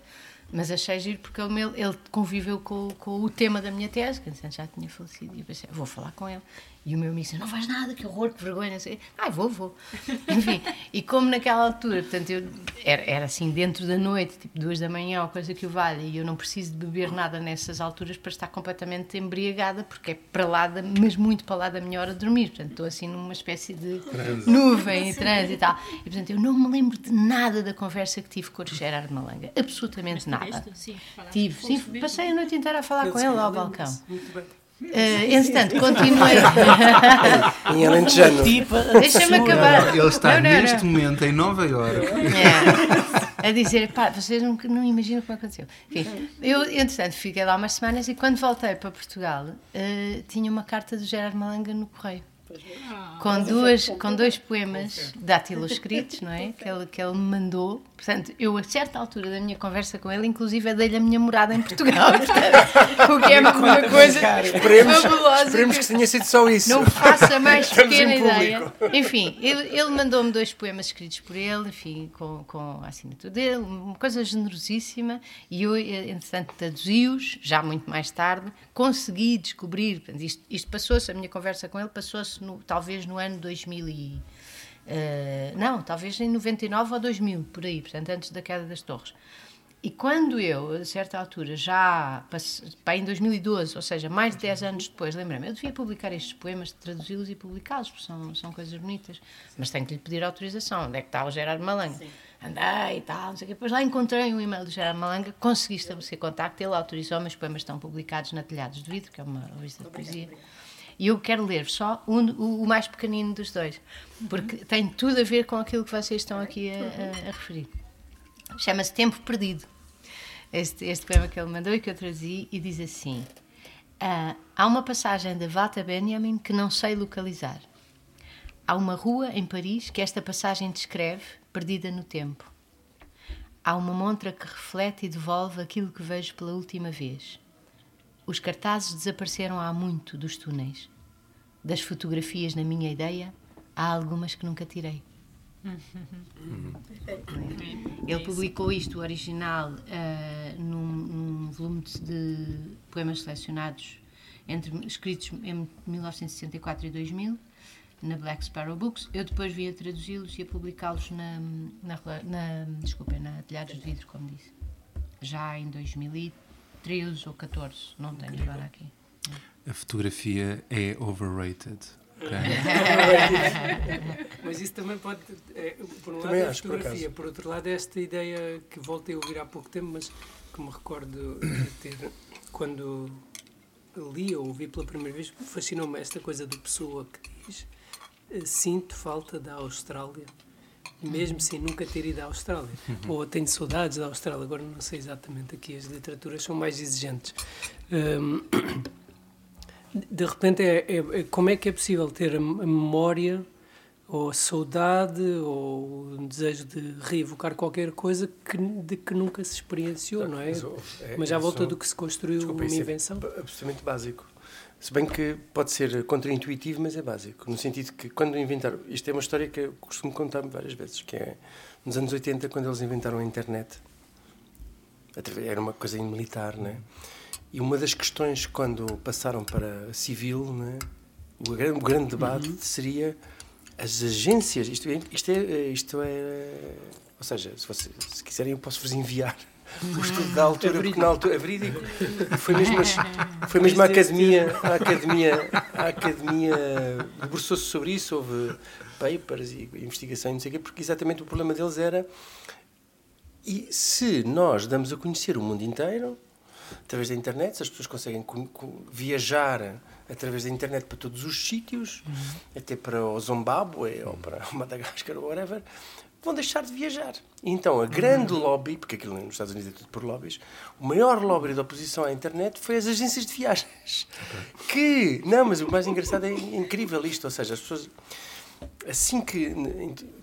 mas achei giro porque ele, ele conviveu com, com, o tema da minha tese, que já tinha falecido. E eu pensei, vou falar com ele. E o meu amigo disse: Não vais nada, que horror, que vergonha. Ai, ah, vou, vou. Enfim, e como naquela altura, portanto, eu, era, era assim, dentro da noite, tipo duas da manhã, ou coisa que o valha, e eu não preciso de beber nada nessas alturas para estar completamente embriagada, porque é para lá, da, mas muito para lá da minha hora de dormir. Portanto, estou assim numa espécie de nuvem e transe e tal. E portanto, eu não me lembro de nada da conversa que tive com o Gerard Malanga, absolutamente nada. Sim, tive, sim, passei a noite inteira a falar eu com ele ao balcão. Muito bem. Uh, entretanto, continuei. em Alentejano. Deixa-me acabar. Ele está não, não, neste não. momento em Nova Iorque. É. A dizer, pá, vocês não, não imaginam como aconteceu. Enfim, eu, entretanto, fiquei lá umas semanas e quando voltei para Portugal, uh, tinha uma carta do Gerardo Malanga no correio. Ah, com, duas, com dois poemas escritos, não é? Que ele, que ele me mandou. Portanto, eu, a certa altura da minha conversa com ele, inclusive, dei-lhe a minha morada em Portugal. Portanto, o que é uma coisa esperemos, fabulosa. Esperemos que, que tenha sido só isso. Não faça mais pequena ideia. Enfim, ele, ele mandou-me dois poemas escritos por ele, enfim, com, com a assinatura dele, uma coisa generosíssima. E eu, entretanto, traduzi-os, já muito mais tarde, consegui descobrir. Isto, isto passou-se, a minha conversa com ele passou-se no, talvez no ano 2000 e, uh, não, talvez em 99 ou 2000, por aí, portanto, antes da queda das torres. E quando eu, a certa altura, já em 2012, ou seja, mais de 10 anos depois, lembrei-me, eu devia publicar estes poemas, traduzi-los e publicá-los, porque são, são coisas bonitas, mas tenho que lhe pedir autorização. Onde é que está o Gerardo Malanga? Sim. Andei e tal, não sei o quê. Depois lá encontrei um e-mail do Gerardo Malanga, consegui estabelecer contacto, ele autorizou, mas os poemas estão publicados na Telhados de Vidro, que é uma revista de poesia. Obrigado. E eu quero ler só um, o, o, mais pequenino dos dois, porque tem tudo a ver com aquilo que vocês estão aqui a, a, a referir. Chama-se Tempo Perdido. Este, este poema que ele mandou e que eu trazi, e diz assim: ah, Há uma passagem de Walter Benjamin que não sei localizar. Há uma rua em Paris que esta passagem descreve, perdida no tempo. Há uma montra que reflete e devolve aquilo que vejo pela última vez. Os cartazes desapareceram há muito dos túneis. Das fotografias, na minha ideia, há algumas que nunca tirei. Ele publicou isto, o original, uh, num, num, volume de poemas selecionados entre, escritos em 1964 e 2000, na Black Sparrow Books. Eu depois via traduzi-los e a publicá-los na, na, na, desculpa, na Telhados de Vidro, como disse, já em 2003. 13 ou 14, não tenho agora aqui. A fotografia é overrated. Okay? Mas isso também pode. É, por um também lado, é a fotografia, por, por, outro lado, é esta ideia que voltei a ouvir há pouco tempo, mas que me recordo de ter. Quando li ou ouvi pela primeira vez, fascinou-me esta coisa da pessoa que diz: Sinto falta da Austrália mesmo sem nunca ter ido à Austrália. Uhum. Ou tenho saudades da Austrália, agora não sei exatamente, aqui as literaturas são mais exigentes. Um, de repente, é, é, é, como é que é possível ter a memória ou a saudade ou o desejo de reevocar qualquer coisa que, de que nunca se experienciou, não é? Mas, é, Mas já é volta do que se construiu Desculpa, uma é invenção. É absolutamente básico. Se bem que pode ser contraintuitivo, mas é básico. No sentido que, quando inventaram. Isto é uma história que eu costumo contar várias vezes, que é nos anos 80, quando eles inventaram a internet. Era uma coisa militar, né? E uma das questões, quando passaram para civil, né? o, grande, o grande debate uhum. seria as agências. Isto, é, isto, é, isto é. Ou seja, se, você, se quiserem, eu posso vos enviar o estudo da altura, é porque na altura é verídico. Foi mesmo, foi mesmo a academia, a academia, a academia debruçou-se sobre isso, houve papers e investigação e não sei o quê, porque exatamente o problema deles era e se nós damos a conhecer o mundo inteiro através da internet, se as pessoas conseguem viajar através da internet para todos os sítios, uhum. até para o Zimbábue ou para Madagascar ou whatever, vão deixar de viajar. Então, a grande uhum. lobby, porque aquilo nos Estados Unidos é tudo por lobbies, o maior lobby da oposição à internet foi as agências de viagens. Okay. Que, não, mas o mais engraçado é incrível isto, ou seja, as pessoas assim que,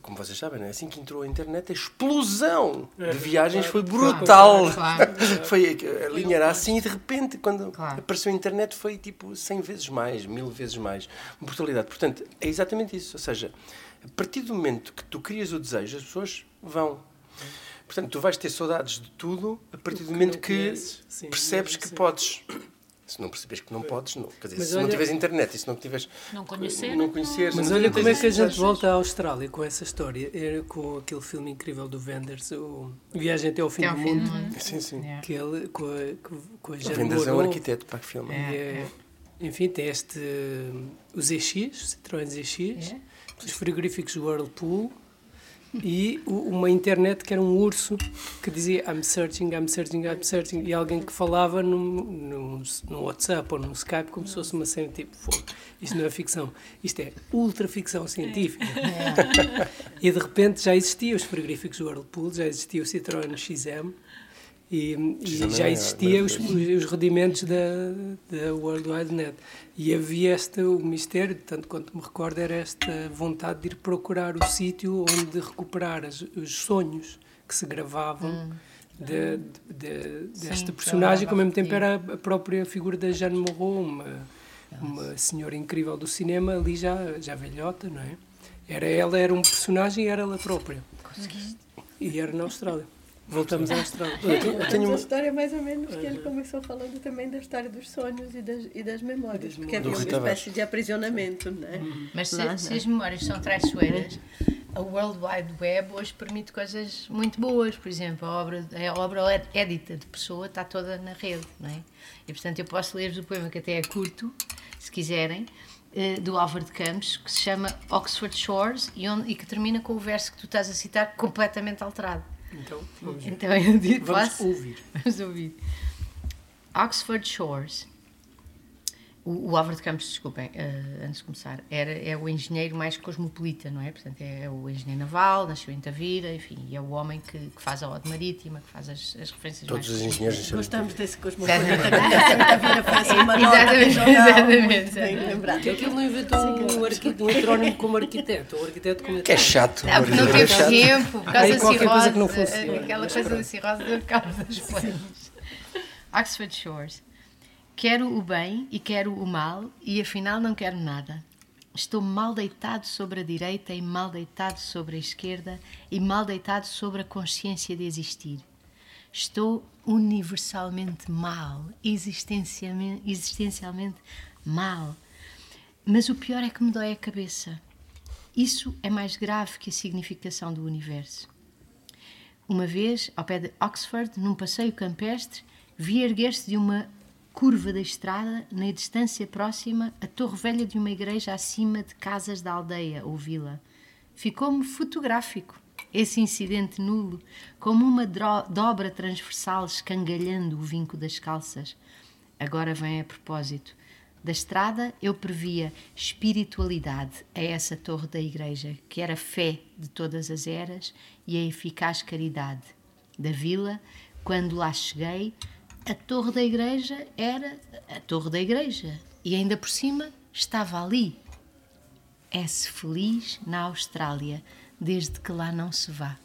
como vocês sabem, né? assim que entrou a internet, a explosão de é, viagens foi brutal. Claro, claro. foi, a linha era assim e de repente, quando claro. apareceu a internet, foi tipo 100 vezes mais, mil vezes mais. Brutalidade. Portanto, é exatamente isso. Ou seja, a partir do momento que tu crias o desejo, as pessoas vão. Portanto, tu vais ter saudades de tudo a partir do momento que, sim, percebes que sim. podes. Se não percebes que não podes, não. Quer dizer, Mas se olha, não tiveres internet e se não tiveres. Não conhecer. Não conhecer Mas olha como é que a gente volta à Austrália com essa história. Era com aquele filme incrível do Wenders, o Viagem até ao Fim até do Mundo. Fim. Sim, sim. Que ele, com a, com a Jane Wenders é um arquiteto para que filme. É, é, enfim, tem este. Os EX, Citroën EX. É os frigoríficos Whirlpool e uma internet que era um urso que dizia I'm searching, I'm searching, I'm searching e alguém que falava no, no, no WhatsApp ou no Skype como se fosse uma cena tipo fogo. Isto não é ficção, isto é ultra ficção científica. É. e de repente já existia os frigoríficos Whirlpool, já existia o Citroën XM e, e já existiam os, os, rudimentos da, da World Wide Net. E havia este, o mistério, tanto quanto me recordo, era esta vontade de ir procurar o sítio onde recuperar as, os sonhos que se gravavam hum. de, de, de, desta personagem, que ao mesmo tempo era a própria figura da Jeanne Moreau, uma, uma senhora incrível do cinema, ali já, já velhota, não é? Era ela, era um personagem e era ela própria. Conseguiste? E era na Austrália. Voltamos à Austrália. Eu tenho uma história mais ou menos que ele começou falando também da história dos sonhos e das, e das memórias, porque havia uma espécie de aprisionamento, não é? Uhum. Mas se, se, as memórias são traiçoeiras, a World Wide Web hoje permite coisas muito boas, por exemplo, a obra, a obra édita de pessoa está toda na rede, não é? E portanto eu posso ler-vos o poema que até é curto, se quiserem, eh, do Álvaro de Campos, que se chama Oxford Shores e, onde, e que termina com o verso que tu estás a citar completamente alterado. Então, vamos, então eu digo, vamos ouvir. Vamos ouvir. Oxford Shores. O, o Álvaro de Campos, desculpem, uh, antes de começar, era, é o engenheiro mais cosmopolita, não é? Portanto, é o engenheiro naval, nasceu em Tavira, enfim, e é o homem que, que faz a ode marítima, que faz as, as referências Todos mais... os engenheiros Gostamos desse cosmopolita. Tavira faz uma Exatamente, exatamente. Bem lembrado. Que aquilo não inventou um, arquiteto, um heterónimo como arquiteto, arquiteto como Que é chato. Não, porque não teve tempo, por causa da cirrose. Coisa que não funciona. Aquela coisa da cirrose deu cabo das planos. Oxford Shores. Quero o bem e quero o mal, e afinal não quero nada. Estou mal deitado sobre a direita e mal deitado sobre a esquerda e mal deitado sobre a consciência de existir. Estou universalmente mal, existencialmente, existencialmente mal. Mas o pior é que me dói a cabeça. Isso é mais grave que a significação do universo. Uma vez, ao pé de Oxford, num passeio campestre, vi erguer-se de uma curva da estrada, na distância próxima, a torre velha de uma igreja acima de casas da aldeia ou vila. Ficou-me fotográfico esse incidente nulo, como uma dobra transversal escangalhando o vinco das calças. Agora vem a propósito. Da estrada eu previa espiritualidade a essa torre da igreja, que era fé de todas as eras e a eficaz caridade. Da vila, quando lá cheguei, a torre da igreja era a torre da igreja e ainda por cima estava ali. É-se feliz na Austrália, desde que lá não se vá.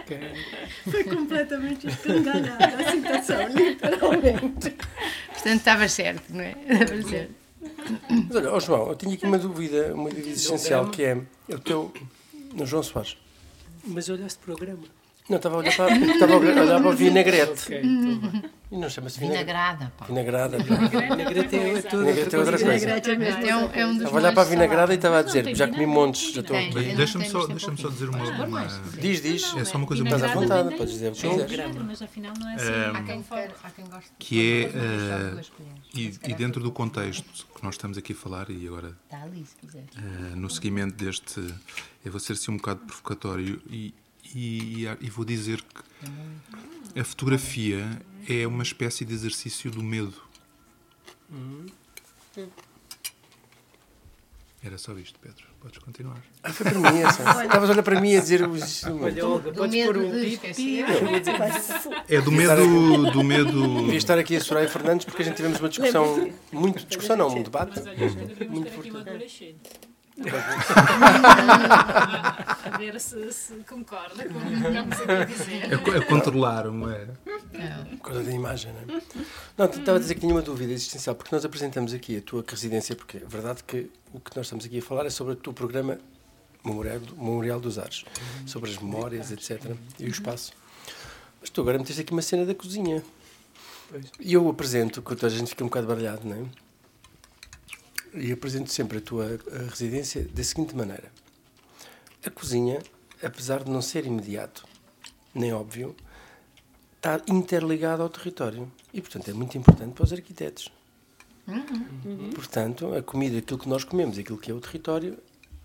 okay. Foi completamente escangalhada a situação, literalmente. Portanto, estava certo, não é? Estava certo. Mas olha, oh João, eu tinha aqui uma dúvida, uma dúvida essencial, que é o teu. João Soares. Mas olhaste o programa. Não, estava a olhar para, estava a olhar para o vinagrete. Okay, e não chama-se vinagrada. Pá. Vinagrada. Vinagrete é, tudo, vinagrete é outra coisa. É um, é um estava a olhar para a vinagrada e estava a dizer, já comi montes. Já estou... Deixa-me só, deixa só dizer uma, uma... Diz, diz. É só uma coisa muito... Estás à vontade, podes dizer o que quiseres. Mas afinal não é assim. Que é... Uh, e, e dentro do contexto que nós estamos aqui a falar, e agora... Uh, no seguimento deste... Eu vou ser assim um bocado provocatório e e, e, vou dizer que a fotografia é uma espécie de exercício do medo. Era só isto, Pedro. Podes continuar. Ah, foi para mim essa. Estavas a olhar para mim a dizer os. Olha, Olga, podes pôr um. É do medo. Do medo... Devia estar aqui a Soraya Fernandes porque a gente tivemos uma discussão. Muito discussão, não, um debate. Muito forte a ver se, se concorda com o que estamos aqui a dizer. É, é controlar uma. É. Por causa da imagem, não é? Não, estava a dizer que tinha uma dúvida existencial, porque nós apresentamos aqui a tua residência, porque é verdade que o que nós estamos aqui a falar é sobre o teu programa Memorial, Memorial dos Ares, sobre as memórias, etc. e o espaço. Mas tu agora meteste aqui uma cena da cozinha. E eu apresento, que a gente fica um bocado baralhado, não é? E apresento sempre a tua a residência da seguinte maneira: a cozinha, apesar de não ser imediato nem óbvio, está interligada ao território e, portanto, é muito importante para os arquitetos. Uhum. Portanto, a comida, aquilo que nós comemos, aquilo que é o território,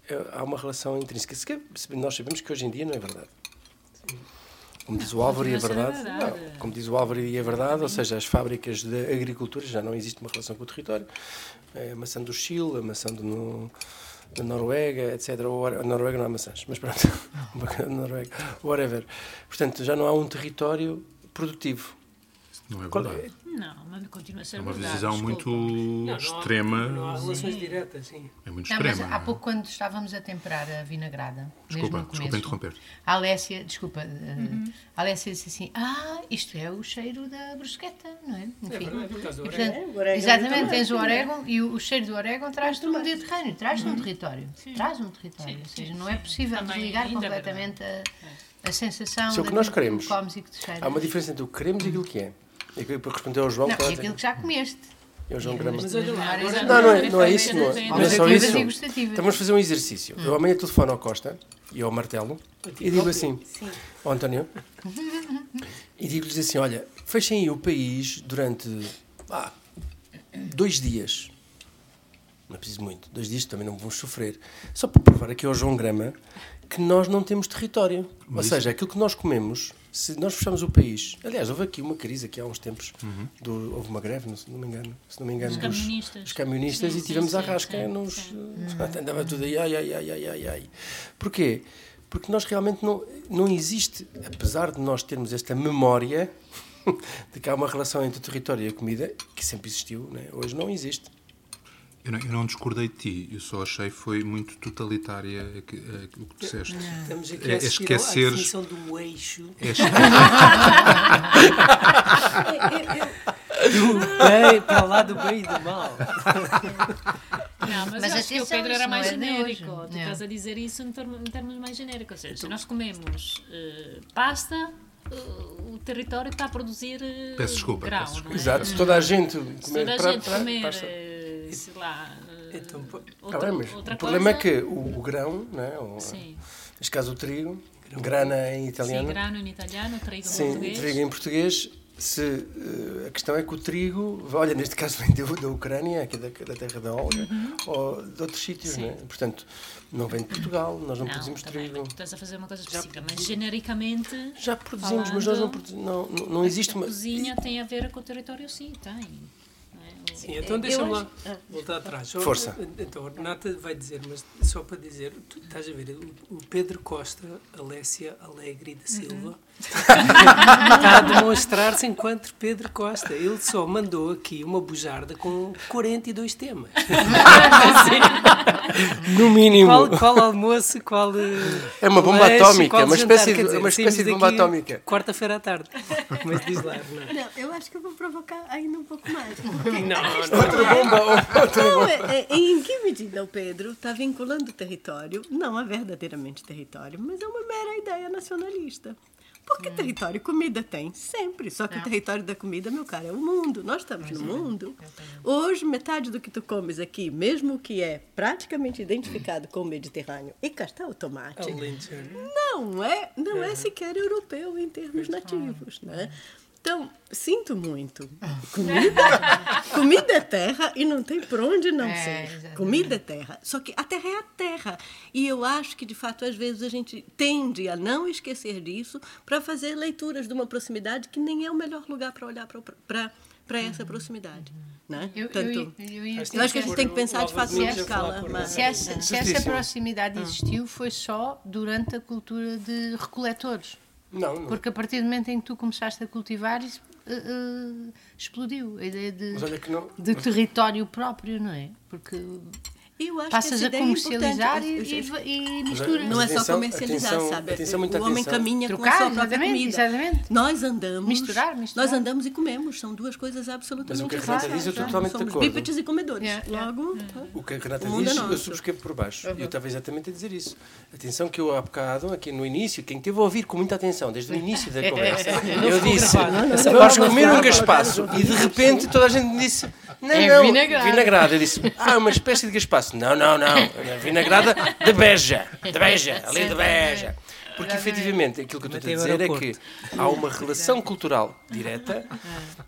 é, há uma relação intrínseca. Nós sabemos que hoje em dia não é verdade. Como diz o Álvaro, e é verdade. Não, como diz o Álvaro, e é verdade, ou seja, as fábricas de agricultura já não existe uma relação com o território. É a maçã do Chile, a maçã do, da Noruega, etc. a Noruega não há maçãs, mas pronto, Noruega, whatever. Portanto, já não há um território produtivo. Não é verdade. É? Não, mas continua a ser É uma verdade, visão desculpa. muito Não, não há- extrema. Não há relações diretas, sim. É muito Não, mas extrema. há pouco, quando estávamos a temperar a vinagrada, Desculpa, mesmo desculpa começo, interromper. a Alessia, desculpa, uh, a Alessia disse assim: Ah, isto é o cheiro da brusqueta, não é? Enfim. verdade, por causa do E, portanto, orégano. Orégano exatamente, tens o é? orégano e o, o cheiro do orégano traz-te um Mediterrâneo, traz-te um território. Traz um território. Sim, Ou seja, sim, não é possível Também desligar é completamente a, a sensação Isso é o que nós queremos. e que. Há uma diferença entre o que queremos e aquilo que é. E para responder ao João, Não, ela aquilo que já comeste. é o João Grama. Mas olha lá, agora Não, não é, não é isso, não é, não é só isso. Então vamos fazer um exercício. Eu amanhã telefono ao Costa e ao Martelo e digo assim, ao António, e digo-lhes assim, olha, fechem aí o país durante ah, dois dias. Não é preciso muito. Dois dias também não vamos sofrer. Só para provar aqui ao João Grama que nós não temos território. Ou seja, aquilo que nós comemos, se nós fechamos o país... Aliás, houve aqui uma crise aqui há uns tempos. do- houve uma greve, não, se não me engano. Se não me engano Dos dos- camionistas. dos camionistas Sim, e sim, tivemos a sim, rasca sim, nos... Andava tudo aí, ai, ai, ai, ai, ai, ai. Porquê? Porque nós realmente não, não existe, apesar de nós termos esta memória de que há uma relação entre o território e a comida, que sempre existiu, né? hoje não existe. Eu não, eu não discordei de ti, eu só achei foi muito totalitária a que- a- o que disseste. Estamos aqui É- a é à esqueceres- definição do eixo É, do bem, para lá do bem e do mal. Não, mas, Mas eu acho que o Pedro era mais é de genérico. hoje. Tu Não. estás a dizer isso em, termo- em termos mais genéricos. Ou seja, se nós comemos eh, pasta, eh, o território está a produzir eh, Peço desculpa, grão, peço não é? Exato, se toda a gente Se comer toda a gente pra- comer, pasta- sei lá, eh, Então, Tá outra, bem, mas outra o problema coisa, é que o, o grão, né, o, Sim, neste caso o trigo, grana em sim, italiano, grano em italiano, trigo em sim, português. trigo em português, se, eh, a questão é que o trigo, olha, neste caso vem da, da Ucrânia, aqui da, da terra da Olga, ou de outros sítios, Uhum. Sim. né? portanto, não vem de Portugal, nós não, Não, produzimos também, trigo. tu estás a fazer uma coisa específica, mas genericamente Já produzimos, mas nós não, Falando- produ- não, não, não existe a uma... cozinha tem a ver com o território, sim, tem. Sim, então deixa-me lá voltar atrás. Força. Então, a Renata vai dizer, mas só para dizer, tu estás a ver, o, o Pedro Costa, Alessia Alegre da Silva, está a demonstrar-se enquanto Pedro Costa. Ele só mandou aqui uma bujarda com 42 temas. No mínimo. Qual, qual almoço, qual. eh, É uma bomba lanche, atómica, uma jantar, espécie de- dizer, uma espécie de bomba daqui atómica. Quarta-feira à tarde. Mas diz lá, Renata. Não, eu acho que eu vou provocar ainda um pouco mais. porque Não, Outra bomba, outra Não, é, é, em que medida o Pedro está vinculando o território, não a verdadeiramente território, mas é uma mera ideia nacionalista. Porque território comida tem, sempre. Só que o território da comida, meu caro, é o mundo. Nós estamos no mundo. Hoje, metade do que tu comes aqui, mesmo que é praticamente identificado com o Mediterrâneo, e cá está o tomate, Alentejano. não é, não é sequer europeu em termos nativos, né? Então, sinto muito. Comida, comida é terra e não tem por onde não É, ser. exatamente. Comida é terra. Só que a terra é a terra. E eu acho que, de fato, às vezes a gente tende a não esquecer disso para fazer leituras de uma proximidade que nem é o melhor lugar para olhar para essa proximidade. Né? Eu, eu, Tanto, eu, eu eu acho que a gente tem que pensar de fato a escala. mas- Se essa, se essa proximidade existiu, foi só durante a cultura de recoletores. Não, não. Porque a partir do momento em que tu começaste a cultivar, isso eh, eh, explodiu. A ideia de, de território próprio, não é? Porque Eu acho passas que a é comercializar importante. e, e, e misturas. Não é só Atenção, comercializar, atenção, sabe? atenção, muita o homem atenção. caminha Trocar, com a sua própria exatamente, comida. exatamente. Nós andamos. Misturar, misturar. Nós andamos e comemos. São duas coisas absolutamente Mas o que a diferentes. Renata diz, eu estou totalmente de Somos acordo. bípedes e comedores. Yeah, yeah. Logo. O que a Renata diz, é eu subscrevo por baixo. Eu estava exatamente a dizer isso. Atenção que eu há bocado, aqui no início, quem teve a ouvir com muita atenção, desde o início da conversa, eu disse, vamos comer um gaspaço. E de repente toda a gente me disse, não, É não, vinagrada. vinagrada. Eu disse, ah, uma espécie de gaspaço. Não, não, não, é vinagrada de Beja, de Beja, ali de Beja. Porque efetivamente aquilo que eu estou a dizer é que há uma relação cultural direta,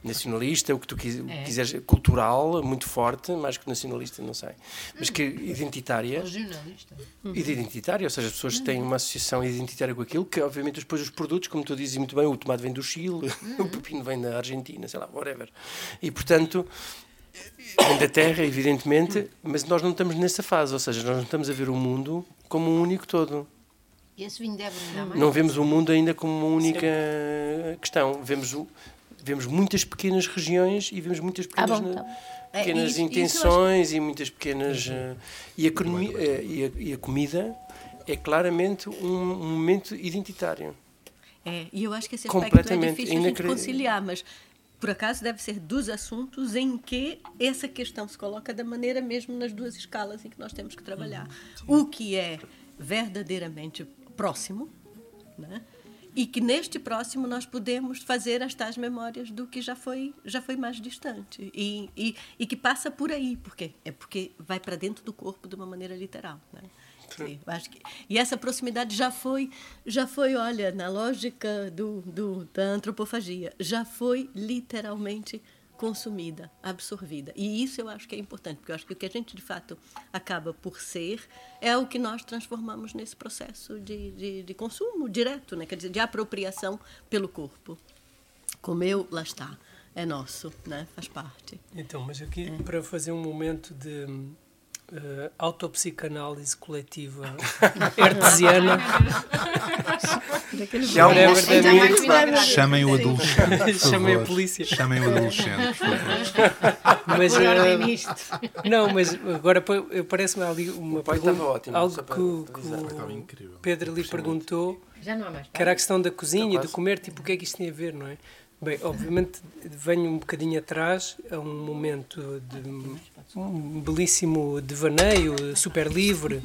nacionalista, o que tu é. quiseres, cultural, muito forte, mais que nacionalista, não sei, mas que identitária. Regionalista. Identitária, ou seja, as pessoas têm uma associação identitária com aquilo, que obviamente depois os produtos, como tu dizes muito bem, o tomate vem do Chile, o pepino vem da Argentina, sei lá, whatever. E portanto da Terra, evidentemente, mas nós não estamos nessa fase, ou seja, nós não estamos a ver o mundo como um único todo. Esse vinho deve mais. Não vemos o mundo ainda como uma única Sim. questão. Vemos, vemos muitas pequenas regiões e vemos muitas pequenas, ah, bom, então. pequenas é, isso, intenções isso e muitas pequenas. Uh, e, a, uh, e, a, e, a, comida é claramente um, um momento identitário. É, e eu acho que esse aspecto é difícil de conciliar, mas por acaso deve ser dos assuntos em que essa questão se coloca da maneira mesmo nas duas escalas em que nós temos que trabalhar. Uhum, o que é verdadeiramente próximo, né? e que neste próximo nós podemos fazer as tais memórias do que já foi já foi mais distante e, e, e que passa por aí porque é porque vai para dentro do corpo de uma maneira literal né? Sim, acho que, e essa proximidade já foi, já foi, olha, na lógica do, do, da antropofagia, já foi literalmente consumida, absorvida. E isso eu acho que é importante, porque eu acho que o que a gente de fato acaba por ser é o que nós transformamos nesse processo de, de, de consumo direto, né? quer dizer, de apropriação pelo corpo. Comeu, lá está, é nosso, né? faz parte. Então, mas aqui é. para fazer um momento de uh, autopsicanálise coletiva artesiana. Que é um Chamem o adolescente. Chamem a polícia. Chamem o adolescente, por favor. Mas, uh, não, mas agora parece-me ali uma pergunta. Ótimo, algo que, que o Pedro lhe perguntou. Que era a questão da cozinha de comer, tipo, o que é que isto tem a ver, não é? Bem, obviamente venho um bocadinho atrás a um momento de um belíssimo devaneio super livre,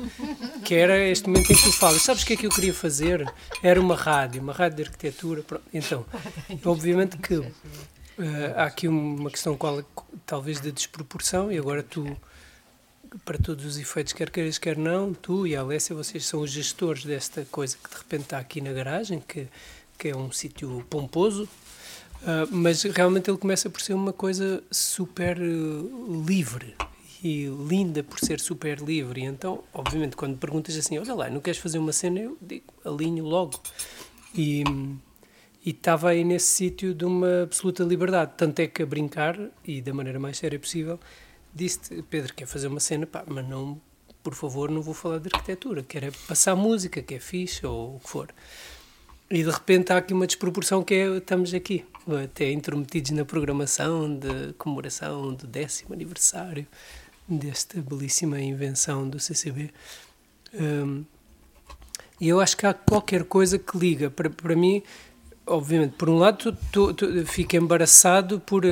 que era este momento em que tu falas, sabes o que é que eu queria fazer? Era uma rádio, uma rádio de arquitetura. Então, obviamente que uh, há aqui uma questão qual, talvez de desproporção, e agora tu, para todos os efeitos, quer queiras, quer não, tu e a Alessia, vocês são os gestores desta coisa que de repente está aqui na garagem, que, que é um sítio pomposo, Uh, mas realmente ele começa por ser uma coisa super uh, livre e linda por ser super livre. E então, obviamente, quando perguntas assim, olha lá, não queres fazer uma cena? Eu digo, alinho logo. E estava aí nesse sítio de uma absoluta liberdade. Tanto é que a brincar, e da maneira mais séria possível, disse Pedro, quer fazer uma cena? Pá, mas não, por favor, não vou falar de arquitetura. Quero é passar música, que é fixe, ou o que for. E de repente há aqui uma desproporção que é, estamos aqui até intrometidos na programação de comemoração do décimo aniversário desta belíssima invenção do CCB. Um, e eu acho que há qualquer coisa que liga. Para, para mim, obviamente, por um lado, tu, tu, tu fico embaraçado por,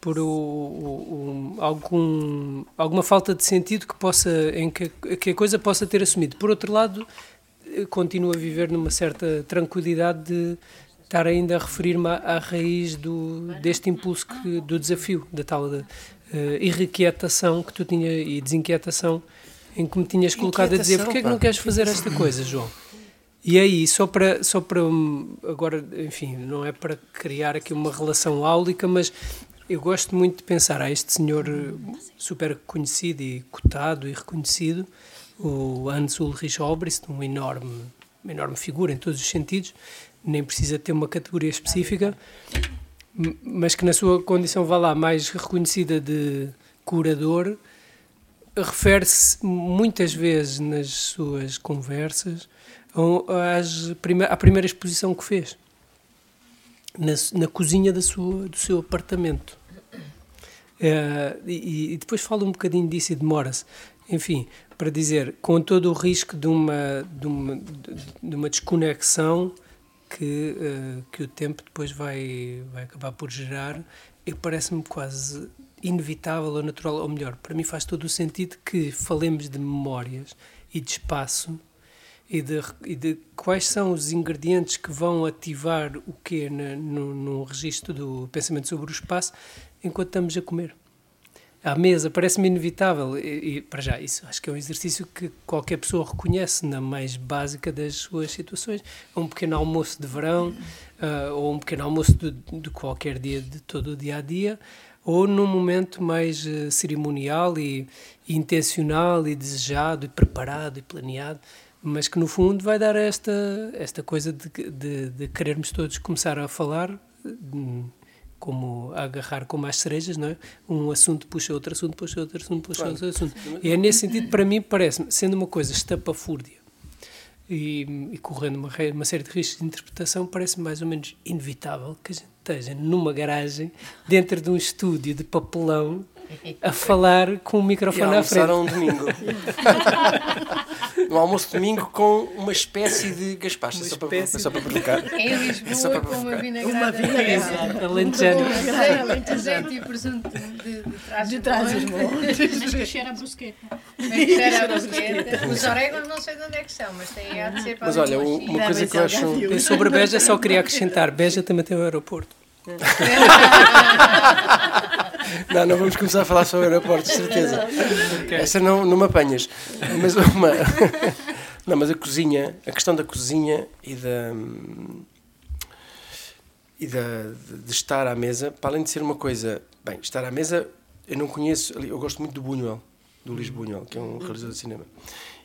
por o, o, o, algum, alguma falta de sentido que, possa, em que, que a coisa possa ter assumido. Por outro lado, continuo a viver numa certa tranquilidade de estar ainda a referir-me à, raiz do, deste impulso que, do desafio, da tal de, uh, irrequietação que tu tinha e desinquietação em que me tinhas colocado a dizer porque é que não queres fazer esta coisa, João? E aí, só para, só para agora, enfim, não é para criar aqui uma relação áulica, mas eu gosto muito de pensar a este senhor super conhecido e cotado e reconhecido, o Hans Ulrich Obrist, um enorme, uma enorme figura em todos os sentidos, nem precisa ter uma categoria específica, mas que na sua condição vá lá mais reconhecida de curador, refere-se muitas vezes nas suas conversas às prime à primeira exposição que fez na, na cozinha da sua, do seu apartamento. Uh, e, e, depois fala um bocadinho disso e demora-se. Enfim, para dizer, com todo o risco de uma, de uma, de uma desconexão que, uh, que o tempo depois vai, vai acabar por gerar, e parece-me quase inevitável ou natural, ou melhor, para mim faz todo o sentido que falemos de memórias e de espaço e de, e de quais são os ingredientes que vão ativar o quê no, no registro do pensamento sobre o espaço enquanto estamos a comer. À mesa, parece-me inevitável. E, e, para já, isso acho que é um exercício que qualquer pessoa reconhece na mais básica das suas situações. É um pequeno almoço de verão, uh, ou um pequeno almoço de, de, qualquer dia, de todo o dia a dia, ou num momento mais uh, cerimonial e, e intencional e desejado e preparado e planeado mas que no fundo vai dar esta, esta coisa de, de, de querermos todos começar a falar hum, como a agarrar com mais cerejas, não é? Um assunto puxa outro assunto, puxa outro assunto, puxa claro. outro assunto. E é nesse sentido, para mim, parece sendo uma coisa estapafúrdia e, e correndo uma, uma, série de riscos de interpretação, parece mais ou menos inevitável que a gente esteja numa garagem, dentro de um estúdio de papelão, a falar com o microfone à frente. um domingo. no almoço de domingo com uma espécie de gaspacho, só, para, só para provocar. Em Lisboa, só para com uma vinagrada. Uma vinagrada. Alentejano. Alentejante e presunto de, de trás dos montes. Mas que cheira a brusqueta. Mas que cheira a brusqueta. Os orégãos não sei de onde é que são, mas tem a de ser para Mas olha, uma coisa que eu acho... Sobre Beja só queria acrescentar, Beja também tem um aeroporto. Não, não vamos começar a falar sobre aeroportos, certeza. Okay. Essa não, não me apanhas. Mas uma. Não, mas a cozinha, a questão da cozinha e da. e da, de estar à mesa, para além de ser uma coisa. Bem, estar à mesa, eu não conheço. Eu gosto muito do Buñuel, do Luís Buñuel, que é um realizador de cinema.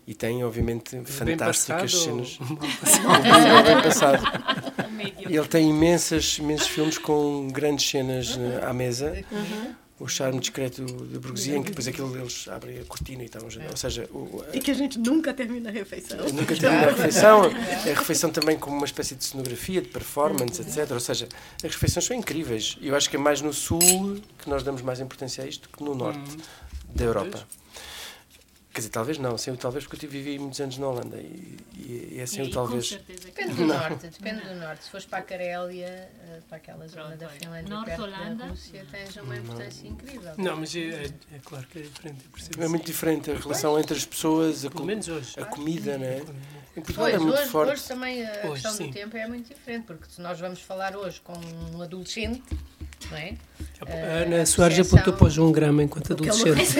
E tem, obviamente, bem fantásticas cenas. Bem passado. E ele tem imensas, imensos filmes com grandes cenas eh, à mesa. Uhum. O charme discreto da burguesia, em que depois aquilo eles abrem a cortina e tal. Ou seja, o, e que a gente nunca termina a refeição. Nunca termina a refeição. A refeição também como uma espécie de cenografia, de performance, etc. Ou seja, as refeições são incríveis. E eu acho que é mais no sul que nós damos mais importância a isto que no norte uhum. da Europa. Quer dizer, talvez não, sem o talvez, porque eu vivi muitos anos na Holanda e, e é sem o talvez. Depende do não. norte, depende do norte. Se fores para a Carélia, eh, para aquela zona Pronto, da Finlândia, norte perto Holanda. da Rússia, tens uma importância incrível. Não, mas é, é, é, claro que é diferente. É muito diferente a relação entre as pessoas, a, com, a comida, né? Em Portugal é muito hoje, forte. Hoje também a hoje, questão sim. do tempo é muito diferente, porque se nós vamos falar hoje com um adolescente, não é? A Ana Soares apontou para o João Grama enquanto adolescente.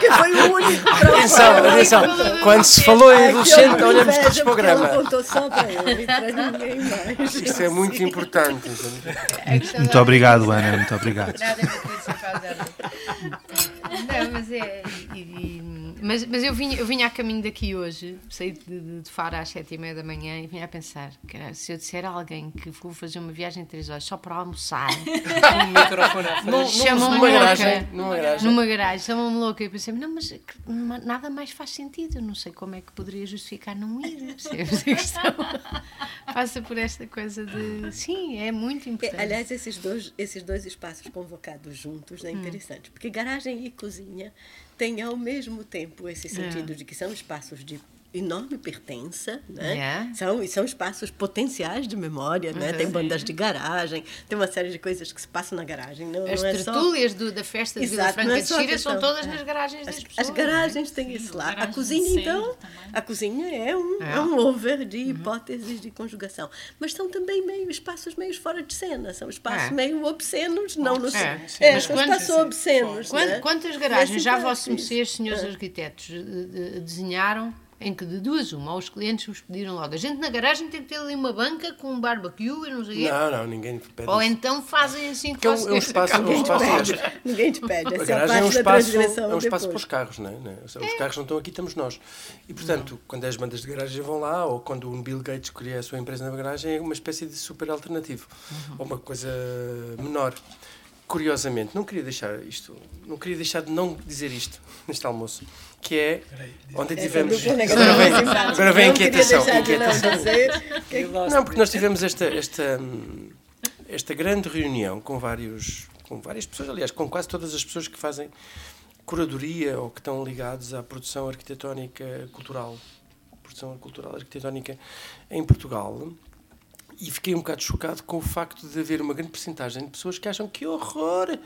que foi o único. Atenção, atenção. Quando se falou em adolescente, olhamos todos para o Grama. apontou só para ele e para ninguém mais. Isto é muito importante. Muito obrigado, Ana. Muito obrigado. Nada Não, mas é. E, e, mas, mas eu, vinha, eu vinha a caminho daqui hoje, saí de, de Faro às sete e meia da manhã e vinha a pensar que se eu disser a alguém que vou fazer uma viagem de três horas só para almoçar, um frente, chamam-me louca. Garagem, numa garagem. Numa garagem, chamam-me louca. E eu pensei, não, mas nada mais faz sentido. Eu não sei como é que poderia justificar não ir. Passa por esta coisa de. Sim, é muito importante. Aliás, esses dois, esses dois espaços convocados juntos é interessante, hum. porque garagem e cozinha têm ao mesmo tempo esse sentido é. de que são espaços de enorme pertença, né? É. São, são espaços potenciais de memória, né? Uhum. Tem bandas de garagem, tem uma série de coisas que se passam na garagem. Não, as não é tertúlias só... da festa de Exato, Vila Franca é de Xira são todas é. nas garagens das as, pessoas. As garagens têm isso lá. A cozinha, então, a cozinha é um, é. é um over de uhum. hipóteses de conjugação. Mas são também meio espaços meio fora de cena, são espaços é. meio obscenos, não no é. é, são espaços obscenos. Né? Quantas garagens já vossos mercês, senhores arquitetos, desenharam em que de duas uma, os clientes vos pediram logo. A gente na garagem tem que ter ali uma banca com um barbecue e não sei Não, não, ninguém te pede. Ou então fazem assim que é um, é um espaço, um espaço Ninguém te pede. A garagem é um espaço, é um espaço para os carros, não é? Os é. carros não estão aqui, estamos nós. E portanto, não. quando as bandas de garagem vão lá, ou quando o Bill Gates escolhe a sua empresa na garagem, é uma espécie de super alternativo. Uhum. Ou uma coisa menor curiosamente, não queria deixar isto, não queria deixar de não dizer isto neste almoço, que é ontem tivemos. Agora vem, agora vem a inquietação. Não, não, porque nós tivemos esta, esta, esta grande reunião com vários, com várias pessoas, aliás, com quase todas as pessoas que fazem curadoria ou que estão ligados à produção arquitetónica cultural, produção cultural arquitetónica em Portugal e fiquei um bocado chocado com o facto de haver uma grande porcentagem de pessoas que acham que horror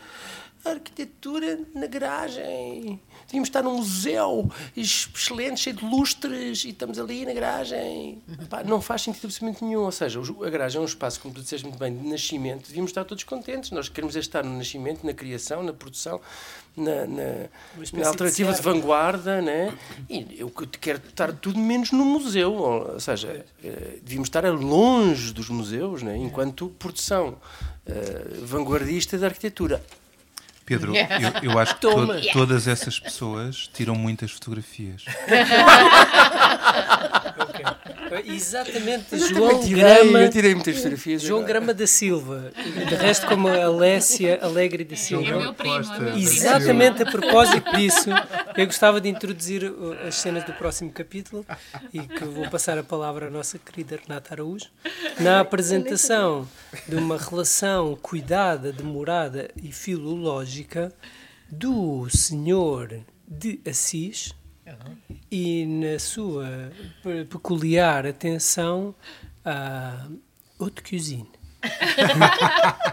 arquitetura na garagem. Devíamos estar num museu excelente, cheio de lustres, e estamos ali na garagem. Pá, não faz sentido absolutamente nenhum. Ou seja, a garagem é um espaço, como tu disseste muito bem, de nascimento. Devíamos estar todos contentes. Nós queremos é estar no nascimento, na criação, na produção, na, na, na alternativa de, de, vanguarda, né? E eu quero estar tudo menos no museu. Ou seja, eh, devíamos estar longe dos museus, né? enquanto produção uh, vanguardista da arquitetura. Pedro, eu, eu, acho que to todas essas pessoas tiram muitas fotografias. Exatamente, João tirei, Grama. Eu tirei muitas fotografias. João agora. Grama da Silva. De resto, como a Alessia Alegre da Silva. É meu primo, é meu Exatamente a propósito disso, eu gostava de introduzir as cenas do próximo capítulo e que vou passar a palavra à nossa querida Renata Araújo. Na apresentação de uma relação cuidada, demorada e filológica do senhor de Assis e na sua peculiar atenção à haute cuisine.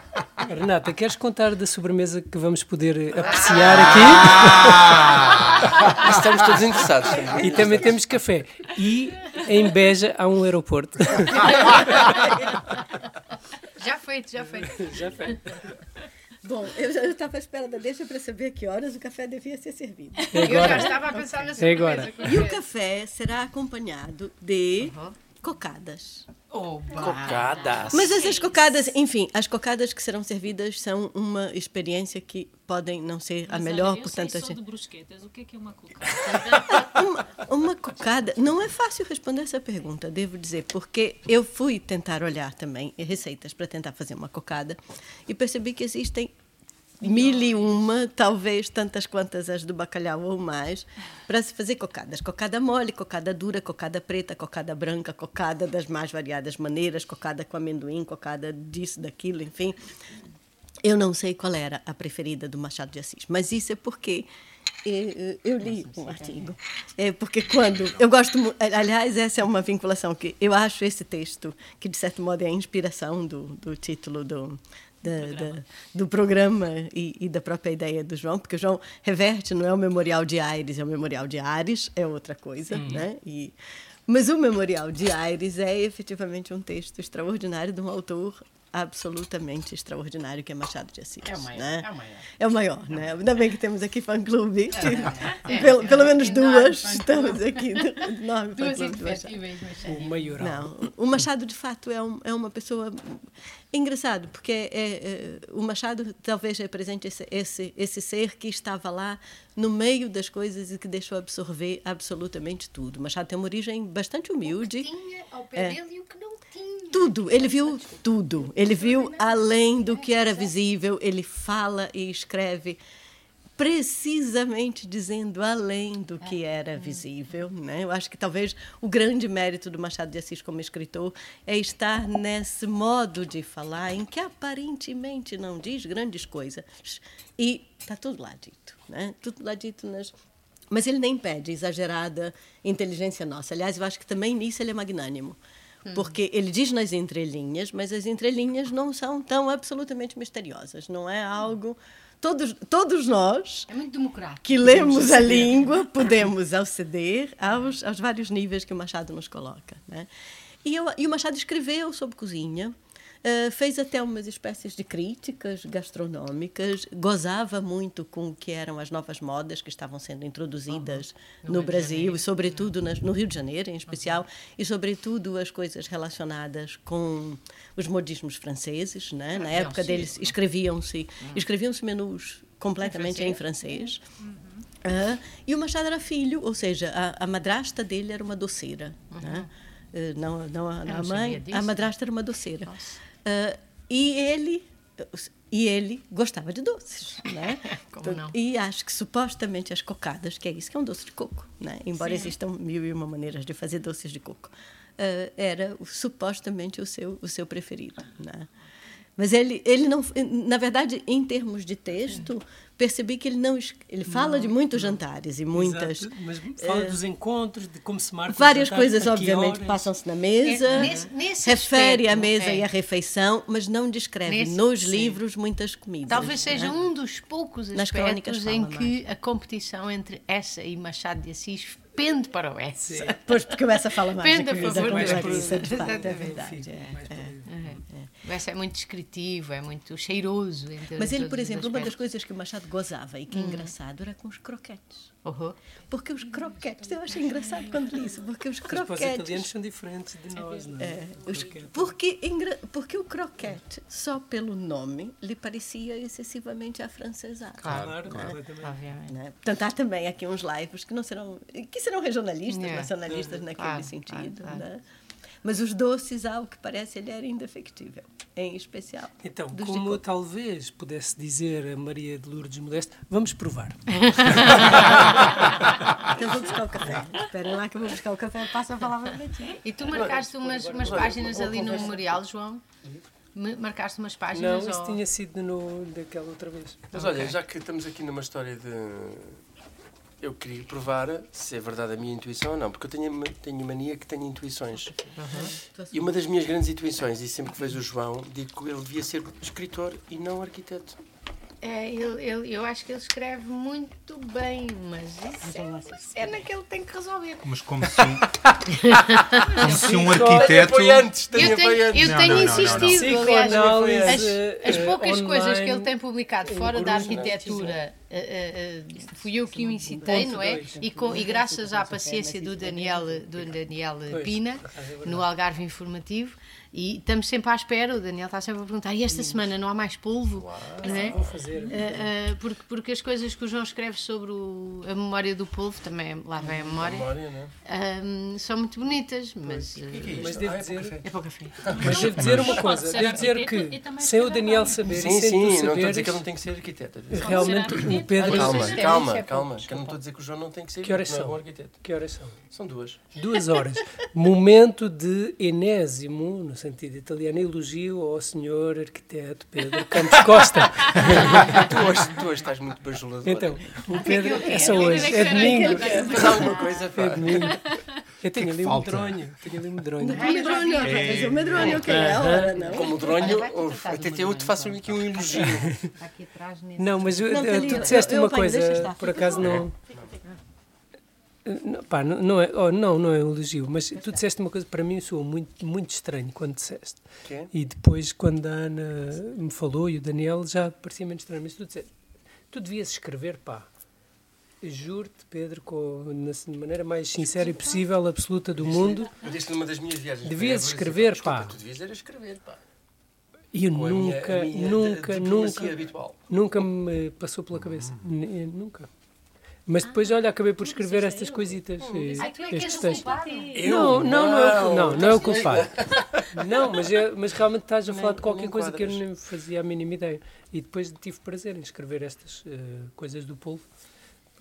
Renata, queres contar da sobremesa que vamos poder apreciar aqui? Ah! Estamos todos interessados. E também temos café. E em Beja há um aeroporto. Já feito, já feito. Já feito. Bom, eu já estava à espera da deixa para saber que horas o café devia ser servido. É agora. Eu já estava a pensar nessa é agora. E o café será acompanhado de uhum. cocadas. Oba. Cocadas. Mas essas cocadas, enfim, as cocadas que serão servidas são uma experiência que podem não ser Mas a melhor, eu portanto. Sei só de brusquetas. O que é, que é uma cocada? uma, uma cocada. Não é fácil responder essa pergunta, devo dizer, porque eu fui tentar olhar também receitas para tentar fazer uma cocada e percebi que existem mil e uma, talvez tantas quantas as do bacalhau ou mais, para se fazer cocadas. Cocada mole, cocada dura, cocada preta, cocada branca, cocada das mais variadas maneiras, cocada com amendoim, cocada disso, daquilo, enfim. Eu não sei qual era a preferida do Machado de Assis, mas isso é porque eh, eu li um artigo. É porque quando eu gosto, aliás, essa é uma vinculação que eu acho esse texto que de certo modo é a inspiração do, do título do da, programa. Da, do programa e, e, da própria ideia do João, porque o João reverte, não é o memorial de Aires, é o memorial de Ares, é outra coisa, uhum. né? E, mas o memorial de Aires é efetivamente um texto extraordinário de um autor absolutamente extraordinário que é Machado de Assis. É o maior. Né? É o maior, é o maior né? Ainda bem que temos aqui fã-clube. É, é, pelo, pelo menos duas estamos aqui. Enorme duas indefetíveis, O maioral. Não, o Machado, de fato, é, um, é uma pessoa engraçado, porque é, é, é, o Machado talvez represente esse, esse, esse ser que estava lá no meio das coisas e que deixou absorver absolutamente tudo. Machado tem uma origem bastante humilde. O que tinha ao pé é. dele e o que não tinha. Tudo, ele viu tudo. Ele viu além do que era visível, ele fala e escreve precisamente dizendo além do que era visível. Né? Eu acho que talvez o grande mérito do Machado de Assis como escritor é estar nesse modo de falar em que aparentemente não diz grandes coisas e está tudo lá dito, né? tudo lá dito nas mas ele nem pede exagerada inteligência nossa. Aliás, eu acho que também nisso ele é magnânimo. Hum. Porque ele diz nas entrelinhas, mas as entrelinhas não são tão absolutamente misteriosas. Não é algo todos, todos nós é que lemos a língua podemos aceder aos, aos vários níveis que o Machado nos coloca. Né? E, eu, e o Machado escreveu sobre cozinha, Uh, fez até umas espécies de críticas gastronómicas, gozava muito com o que eram as novas modas que estavam sendo introduzidas no, no Brasil, e sobretudo nas, no Rio de Janeiro, em especial, e sobretudo as coisas relacionadas com os modismos franceses. Né? Na época deles escreviam-se hum. escreviam-se menus completamente em francês. Uhum. Uh, e o Machado era filho, ou seja, a, a madrasta dele era uma doceira. Uhum. Né? Uh, não, não, a, a mãe, a madrasta era uma doceira. Nossa. Uh, e ele e ele gostava de doces, né? Como não? E acho que supostamente as cocadas, que é isso que é um doce de coco, né? Embora Sim. existam mil e uma maneiras de fazer doces de coco, uh, era supostamente o seu o seu preferido, né? Mas ele, ele não, na verdade, em termos de texto, percebi que ele não ele fala não, de muitos não. jantares e muitas Exato, mas fala é, dos encontros de como se marca várias coisas obviamente passam-se na mesa é, nesse, nesse refere aspecto, a mesa é. e a refeição mas não descreve nesse, nos sim. livros muitas comidas talvez seja um dos poucos aspectos em que mais. a competição entre essa e Machado de Assis pende para o S. Pois, porque o Essa fala mais pende a favor da Clarissa, de facto, é verdade. É, o Essa é muito descritivo, é muito cheiroso. Mas ele, por exemplo, uma das coisas que o Machado gozava e que é hum. engraçado era com os croquetes. Uhum. Porque os croquetes, eu achei engraçado quando li isso, porque os croquetes. Os italianos são diferentes de nós, não é? é os, porque, porque o croquete, só pelo nome, lhe parecia excessivamente afrancesado. Claro, claro, né? Obviamente. Né? Portanto, há também aqui uns lives que não serão, que serão regionalistas, yeah. nacionalistas uhum. naquele claro, sentido, claro, né? Mas os doces, ao que parece, ele era indefectível, em especial. Então, como talvez pudesse dizer a Maria de Lourdes Modesto, vamos provar. então vou buscar o café. Esperem lá que eu vou buscar o café, passa a palavra para ti. E tu marcaste umas, umas páginas ali no memorial, João? Marcaste umas páginas? Não, isso ou... tinha sido no, daquela outra vez. Mas olha, já que estamos aqui numa história de eu queria provar se é verdade a minha intuição ou não, porque eu tenho, tenho mania que tenho intuições. Uhum. E uma das minhas grandes intuições, e sempre que vejo o João, digo que ele devia ser escritor e não arquiteto. É, ele, ele, eu acho que ele escreve muito bem, mas isso é, é naquele que tem que resolver. Mas como se um, como se um arquiteto. Tenho eu tenho, eu tenho não, insistido, não, não, aliás, as, as poucas uh, coisas que ele tem publicado fora da arquitetura. Uh, uh, fui eu que o incitei, não é? E, com, e graças à paciência do Daniel, do Daniel Pina, no Algarve Informativo, e estamos sempre à espera, o Daniel está sempre a perguntar, e esta semana não há mais polvo? Claro, não é? Vou fazer. Uh, uh, porque, porque as coisas que o João escreve sobre o, a memória do polvo, também lá vem a memória, memória uh, são muito bonitas, mas... Que que é mas devo ah, dizer... É para o café. Mas devo dizer uma coisa, devo dizer que sem o Daniel saber sim, sim, não estou a dizer que ele não tem que ser arquiteto. Realmente o Pedro... Calma, calma, calma, que eu não estou a dizer que o João não tem que ser que horas são? arquiteto. Que horas são? São duas. Duas horas. Momento de enésimo, no sentido italiano, elogio ao senhor arquiteto Pedro Campos Costa. tu, hoje, tu hoje estás muito bajulador. Então, o Pedro é só hoje, é domingo. Faz alguma coisa, É domingo. Eu tenho ali um medronho. Tenho ali um medronho. Um medronho, é. um medronho, ok, é a hora, não? Como medronho, até eu te faço aqui um elogio. Não, mas tu disseste uma coisa, por acaso não... Não, pá, não, é, oh, não, não é um elogio, mas tu disseste uma coisa para mim soou muito, muito estranho quando disseste. Que? E depois, quando a Ana me falou e o Daniel, já parecia menos estranho. Mas tu disseste, tu devias escrever, pá. Juro-te, Pedro, com, na maneira mais sincera e possível, absoluta do mundo. Eu disse numa das minhas viagens. Devias escrever, pá. Tu devias era escrever, pá. E eu nunca, minha, minha nunca, nunca, nunca me passou pela cabeça. Uhum. Nunca. Mas depois, olha, acabei por escrever estas coisitas. Ah, tu é que és culpado? Não, não, não, é, não, não é o culpado. Não, mas, é, mas realmente estás a falar de qualquer coisa que eu não fazia a mínima ideia. E depois tive prazer em escrever estas uh, coisas do polvo.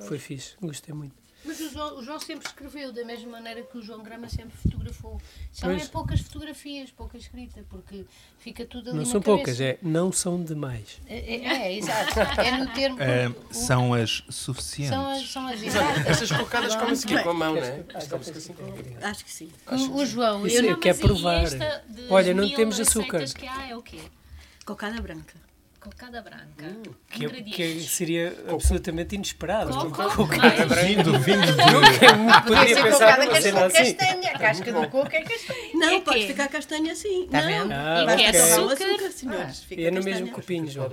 Foi fixe, gostei muito. Mas o João, o João, sempre escreveu da mesma maneira que o João Grama sempre fotografou. São é poucas fotografias, pouca escrita, porque fica tudo ali Não são cabeça. poucas, é não são demais. É, é, é exato. É no termo. É, o, são as suficientes. São as, são as exatas. Essas colocadas comem-se aqui com a mão, não é? Acho que sim. O, o João, eu não quero provar. Olha, não temos açúcar. que há é o quê? Cocada branca cocada branca. Hum, que, que, seria absolutamente inesperado. Cocada branca. Vindo, vindo de... Poderia pensar numa cena assim. castanha. A casca do coco é castanha. Não, é pode ficar castanha assim. Está vendo? Ah, e que é açúcar. açúcar senhores. Ah, é no mesmo copinho, João.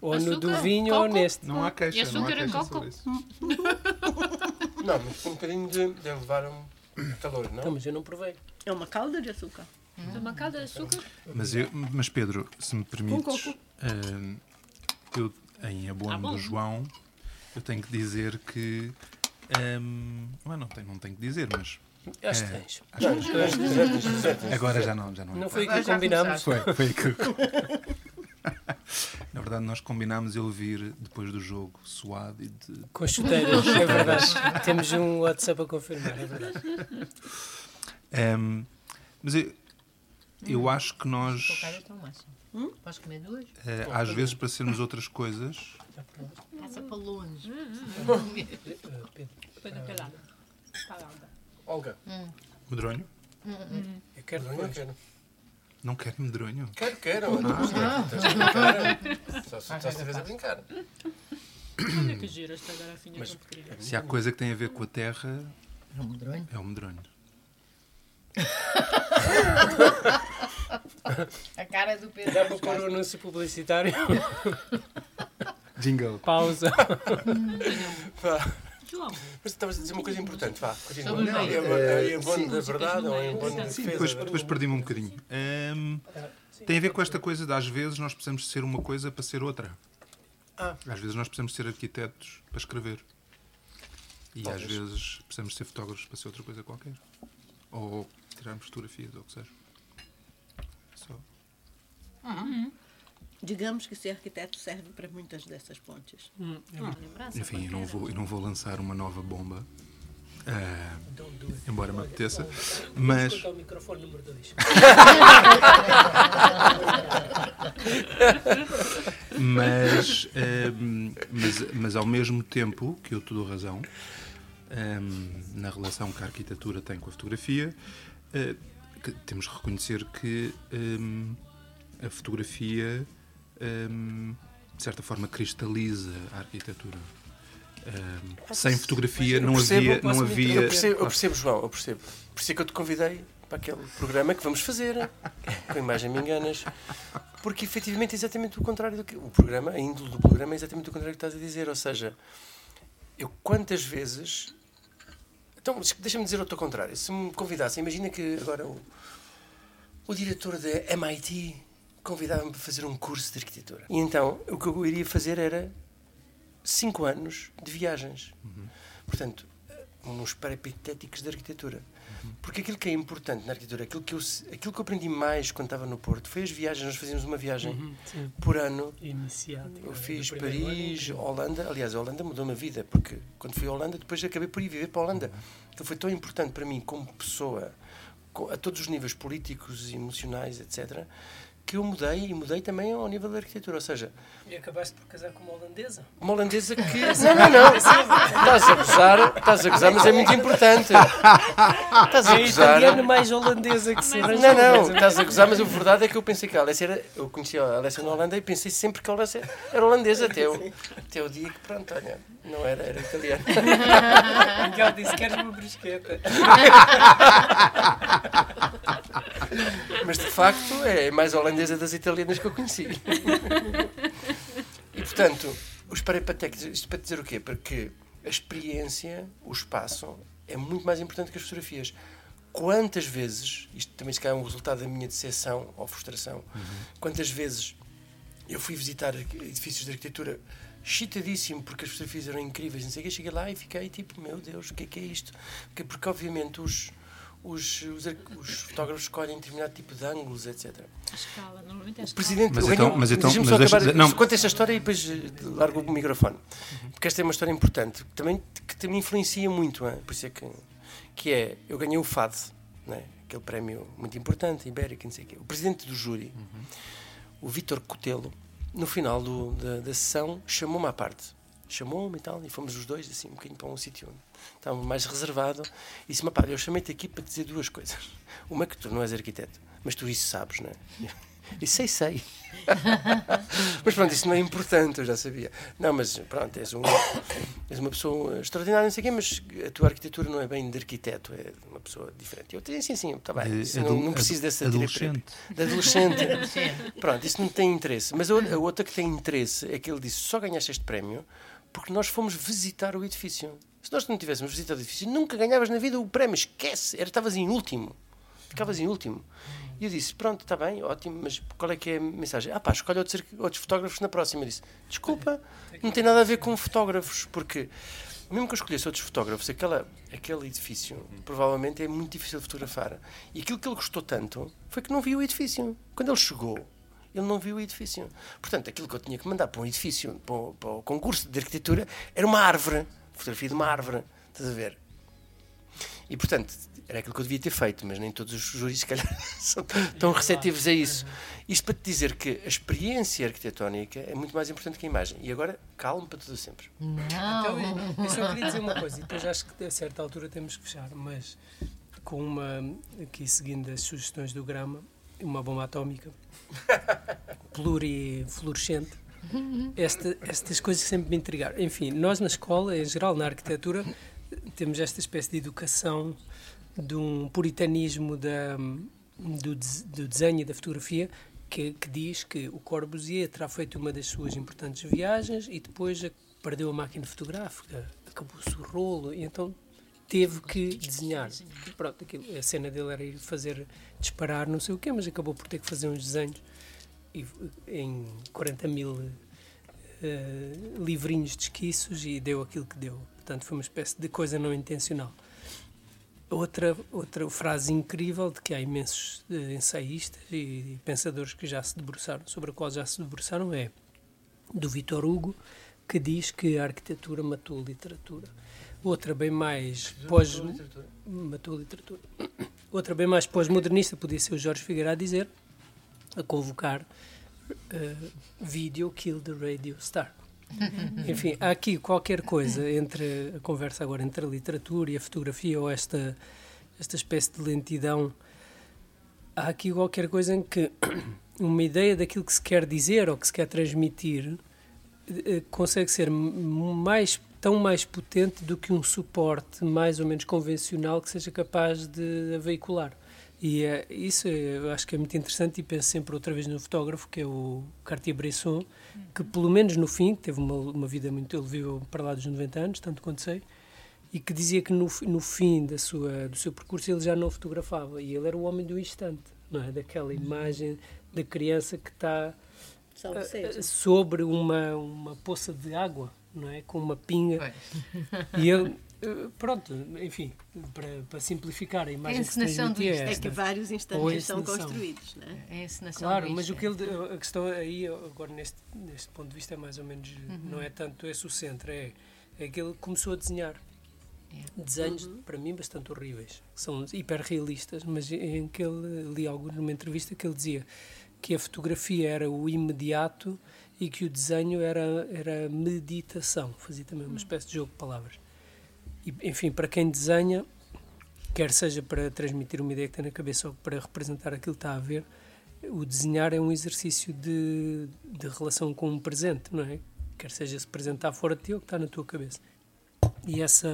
Ou no do vinho ou neste. Não há queixa. E açúcar em coco? Não, mas um bocadinho de, de levar um calor, não? Não, mas eu não provei. É uma calda de açúcar. Hum. Uma calda de açúcar? Mas, eu, mas Pedro, se me permites, uh, eu, em abono ah, do João, eu tenho que dizer que. Um, não, não, tenho, não tenho que dizer, mas. Acho que tens. Agora já não, já não. Não foi o que combinámos. Foi, foi que. Na verdade, nós combinámos ele vir depois do jogo suado e de. Com chuteiras, é verdade. Temos um WhatsApp a confirmar, é verdade. Um, mas eu, Eu acho que nós. Hum? Podes comer duas? Uh, às vezes, para sermos outras coisas. Passa para longe. Põe naquele lado. Olga. Hum. Medronho? Hum. Eu quero, não quero. Não quero medronho? Quero, quero. Ah. Só se estiveres a brincar. Olha que gira esta garrafinha Mas, Se há coisa que tem a ver com a terra. É um medronho. É um medronho. a cara do Pedro. Dá para pôr o anúncio publicitário? Jingle. Pausa. João. Mas estavas a dizer uma coisa importante, vá, continua. Não, é, em bono da verdade ou em bono da defesa? Depois, depois perdi-me um bocadinho. Um, tem a ver com esta coisa de às vezes nós precisamos ser uma coisa para ser outra. Ah. Às vezes nós precisamos ser arquitetos para escrever. E Talvez. às vezes precisamos ser fotógrafos para ser outra coisa qualquer. Ou tirarmos fotografias, ou o que seja. Só. Uhum. Digamos que ser arquiteto serve para muitas dessas pontes. Hum. Enfim, eu não, vou, eu não vou lançar uma nova bomba. Uh, embora me apeteça, mas. o microfone número 2. mas, uh, mas, mas ao mesmo tempo que eu te dou razão um, na relação que a arquitetura tem com a fotografia, uh, que temos que reconhecer que um, a fotografia um, de certa forma cristaliza a arquitetura. Um, sem fotografia não percebo, havia. Não havia eu, percebo, eu percebo, João, eu percebo. Por isso é que eu te convidei para aquele programa que vamos fazer, com a imagem me enganas, porque efetivamente é exatamente o contrário do que. O programa, a índole do programa é exatamente o contrário do que estás a dizer. Ou seja, eu quantas vezes. Então, deixa-me dizer outro contrário. Se me convidassem, imagina que agora o, o diretor da MIT convidava-me para fazer um curso de arquitetura. E então, o que eu iria fazer era cinco anos de viagens. Uhum. Portanto, uns peripatéticos de arquitetura. Uhum. Porque aquilo que é importante na arquitetura, aquilo que, eu, aquilo que eu aprendi mais quando estava no Porto, foi as viagens. Nós fazíamos uma viagem uhum, por ano. Iniciática. Eu fiz Paris, ano. Holanda. Aliás, a Holanda mudou-me a vida, porque quando fui à Holanda, depois acabei por ir viver para a Holanda. Então foi tão importante para mim, como pessoa, a todos os níveis políticos, emocionais, etc., que eu mudei e mudei também ao nível da arquitetura, ou seja... E acabaste por casar com uma holandesa? Uma holandesa que... não, não, não, estás a gozar, estás a gozar, mas é muito importante. Estás a é gozar... É italiana mais holandesa que se. Não, não, estás a gozar, mas a verdade é que eu pensei que a Alessia era... Eu conhecia a Alessia na Holanda e pensei sempre que a Alessia era holandesa, até o, até o dia que, pronto, olha, não era, era italiana. Miguel disse, queres uma brisqueta? Mas de facto é mais holandesa das italianas que eu conheci. E portanto, os peripatéticos, isto para dizer o quê? Porque a experiência, o espaço, é muito mais importante que as fotografias. Quantas vezes, isto também se calhar é um resultado da minha decepção ou frustração, uhum. quantas vezes eu fui visitar edifícios de arquitetura chitadíssimo porque as fotografias eram incríveis, não sei o que, cheguei lá e fiquei tipo, meu Deus, o que é que é isto? Porque, porque obviamente os, os, os, os, fotógrafos escolhem determinado tipo de ângulos, etc. A escala, normalmente é a escala. Presidente, mas então, mas então, mas deixa, acabar, não. conta esta história e depois eh, largo o microfone. Porque esta é uma história importante, que também, que também influencia muito, hein? por isso é que, que é, eu ganhei o FAD, né? aquele prémio muito importante, ibérico, não sei o quê. O presidente do júri, uhum. o Vítor Cotelo, no final do, da, da sessão, chamou-me à parte. Chamou-me e tal, e fomos os dois, assim, um bocadinho para um sítio onde estava mais reservado, e disse-me, pá, eu chamei-te aqui para dizer duas coisas. Uma é que tu não és arquiteto, mas tu isso sabes, não é? E sei, sei. mas pronto, isso não é importante, eu já sabia. Não, mas pronto, és, um, és uma pessoa extraordinária, não sei o quê, mas a tua arquitetura não é bem de arquiteto, é de uma pessoa diferente. Eu tenho assim, sim, está bem, isso, não, não preciso dessa adolescente. De adolescente. pronto, isso não tem interesse. Mas a outra que tem interesse é que ele disse: só ganhaste este prémio porque nós fomos visitar o edifício. Se nós não tivéssemos visitado o edifício, nunca ganhavas na vida o prémio, esquece, estavas em último. Ficavas em último. E eu disse: Pronto, está bem, ótimo, mas qual é que é a mensagem? Ah, pá, escolhe outros, outros fotógrafos na próxima. Eu disse: Desculpa, não tem nada a ver com fotógrafos, porque mesmo que eu escolhesse outros fotógrafos, aquela, aquele edifício provavelmente é muito difícil de fotografar. E aquilo que ele gostou tanto foi que não viu o edifício. Quando ele chegou, ele não viu o edifício. Portanto, aquilo que eu tinha que mandar para um edifício, para o, para o concurso de arquitetura, era uma árvore. Fotografia de uma árvore. Estás a ver? E, portanto, era aquilo que eu devia ter feito, mas nem todos os juízes, se calhar, são tão receptivos a isso. Isto para te dizer que a experiência arquitetónica é muito mais importante que a imagem. E agora, calma para tudo sempre. Não. Então, eu só queria dizer uma coisa, e depois acho que a certa altura temos que fechar, mas com uma, aqui seguindo as sugestões do Grama, uma bomba atómica plurifluorescente. Esta, estas coisas sempre me intrigaram. Enfim, nós na escola, em geral, na arquitetura, temos esta espécie de educação de um puritanismo da, do, do desenho e da fotografia que, que, diz que o Corbusier terá feito uma das suas importantes viagens e depois perdeu a máquina fotográfica, acabou-se o rolo e então teve que desenhar. Pronto, aquilo, a cena dele era ir fazer disparar não sei o quê, mas acabou por ter que fazer uns desenhos e, em 40 mil uh, livrinhos de esquiços e deu aquilo que deu. Portanto, foi uma espécie de coisa não intencional. Outra, outra frase incrível de que há imensos uh, ensaístas e pensadores que já se debruçaram, sobre a qual já se debruçaram, é do Vitor Hugo, que diz que a arquitetura matou a literatura. Outra bem mais pós... Matou a literatura. Outra bem mais pós-modernista podia ser o Jorge Figueiredo a dizer, a convocar uh, Video Kill the Radio Star. Enfim, há aqui qualquer coisa entre a conversa agora entre a literatura e a fotografia ou esta, esta espécie de lentidão. Há aqui qualquer coisa em que uma ideia daquilo que se quer dizer ou que se quer transmitir eh, consegue ser mais tão mais potente do que um suporte mais ou menos convencional que seja capaz de a veicular. E é, isso eu acho que é muito interessante e penso sempre outra vez no fotógrafo, que é o Cartier-Bresson, que pelo menos no fim, teve uma, uma vida muito... Ele viveu para lá dos 90 anos, tanto quanto sei, e que dizia que no, no fim da sua, do seu percurso ele já não fotografava, e ele era o homem do instante, não é? Daquela imagem da criança que está uh, sobre uma, uma poça de água, não é? Com uma pinga. E ele eh, pronto, enfim, para, para simplificar a imagem a encenação que se é, é que vários instantes são construídos, não é? é a encenação claro, mas o que ele, a questão aí, agora neste, neste ponto de vista é mais ou menos, uhum. não é tanto esse o centro, é, é que ele começou a desenhar é. desenhos, uhum. para mim, bastante horríveis, são hiperrealistas, mas em que ele, li algo numa entrevista que ele dizia que a fotografia era o imediato e que o desenho era, era meditação, fazia também uma uhum. espécie de jogo de palavras. E, enfim, para quem desenha, quer seja para transmitir uma ideia que tem na cabeça ou para representar aquilo que está a ver, o desenhar é um exercício de, de relação com um presente, não é? Quer seja se apresentar fora de ti ou que está na tua cabeça. E essa.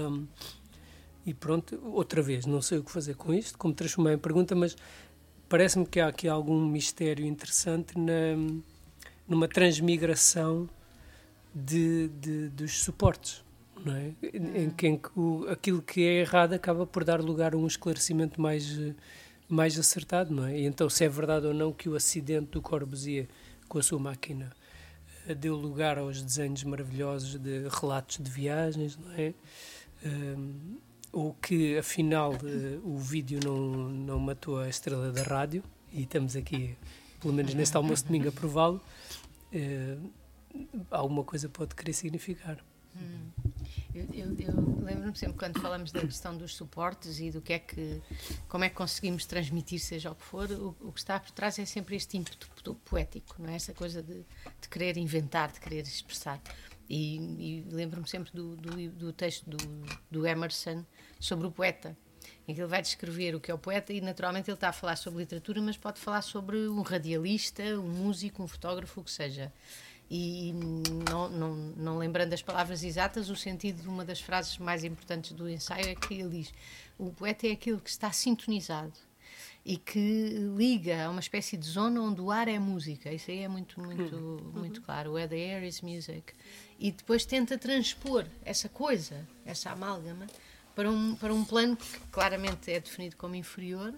E pronto, outra vez, não sei o que fazer com isto, como transformar em pergunta, mas parece-me que há aqui algum mistério interessante na, numa transmigração de, de, dos suportes não é? Em, que, em que o, aquilo que é errado acaba por dar lugar a um esclarecimento mais, mais acertado, não é? E então, se é verdade ou não que o acidente do Corbusier com a sua máquina eh, deu lugar aos desenhos maravilhosos de relatos de viagens, não é? Um, ou que afinal uh, o vídeo não, não matou a estrela da rádio, e estamos aqui, pelo menos neste almoço de domingo, a prová-lo, alguma coisa pode querer significar. Hum. Eu, eu, eu lembro-me sempre quando falamos da questão dos suportes e do que é que, como é que conseguimos transmitir, seja o que for, o, o que está por trás é sempre este ímpeto poético, não é? Essa coisa de, de querer inventar, de querer expressar. E, e lembro-me sempre do, do, do texto do, do, Emerson sobre o poeta, em que ele vai descrever o que é o poeta e naturalmente ele está a falar sobre literatura, mas pode falar sobre um radialista, um músico, um fotógrafo, o que seja e não, não, não, lembrando as palavras exatas, o sentido de uma das frases mais importantes do ensaio é que ele diz: o poeta é aquilo que está sintonizado e que liga a uma espécie de zona onde o ar é música. Isso aí é muito, muito, uhum. muito claro. Where the air is music. E depois tenta transpor essa coisa, essa amálgama, para um, para um plano que claramente é definido como inferior.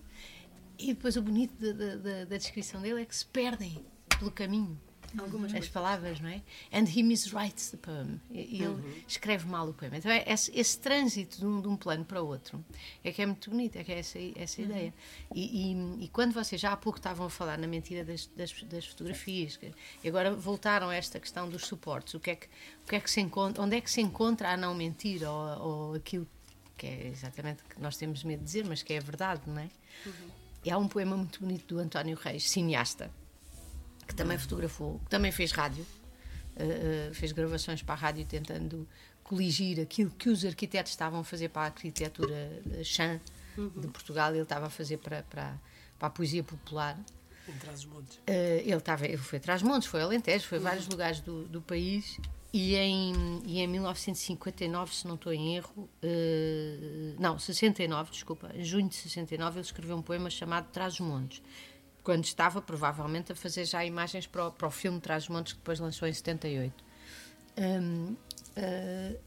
E depois o bonito da, da, da descrição dele é que se perdem pelo caminho. Algumas as coisas. palavras, não é? And he miswrites the poem. Ele uhum. escreve mal o poema. Então, é esse, esse trânsito de um, de um, plano para o outro é que é muito bonito, é que é essa, essa uhum. ideia. E, e, e, quando vocês já há pouco estavam a falar na mentira das, das, das fotografias, que, e agora voltaram a esta questão dos suportes, o que é que, o que, é que se encontra, onde é que se encontra a não mentir ou, ou aquilo que é exatamente o que nós temos medo de dizer, mas que é verdade, não é? Uhum. E há um poema muito bonito do António Reis, cineasta, que também fotografou, que também fez rádio, uh, fez gravações para a rádio tentando coligir aquilo que os arquitetos estavam a fazer para a arquitetura chã uhum. de Portugal, ele estava a fazer para, para, para a poesia popular. Em Trás-os-Montes. Uh, ele, estava, ele foi Trás-os-Montes, foi Alentejo, foi a vários lugares do, do país e em, e em 1959, se não estou em erro, uh, não, 69, desculpa, em junho de 69, ele escreveu um poema chamado Trás-os-Montes, quando estava provavelmente a fazer já imagens para o, para o filme Trás-os-Montes, que depois lançou em 78. Um, uh,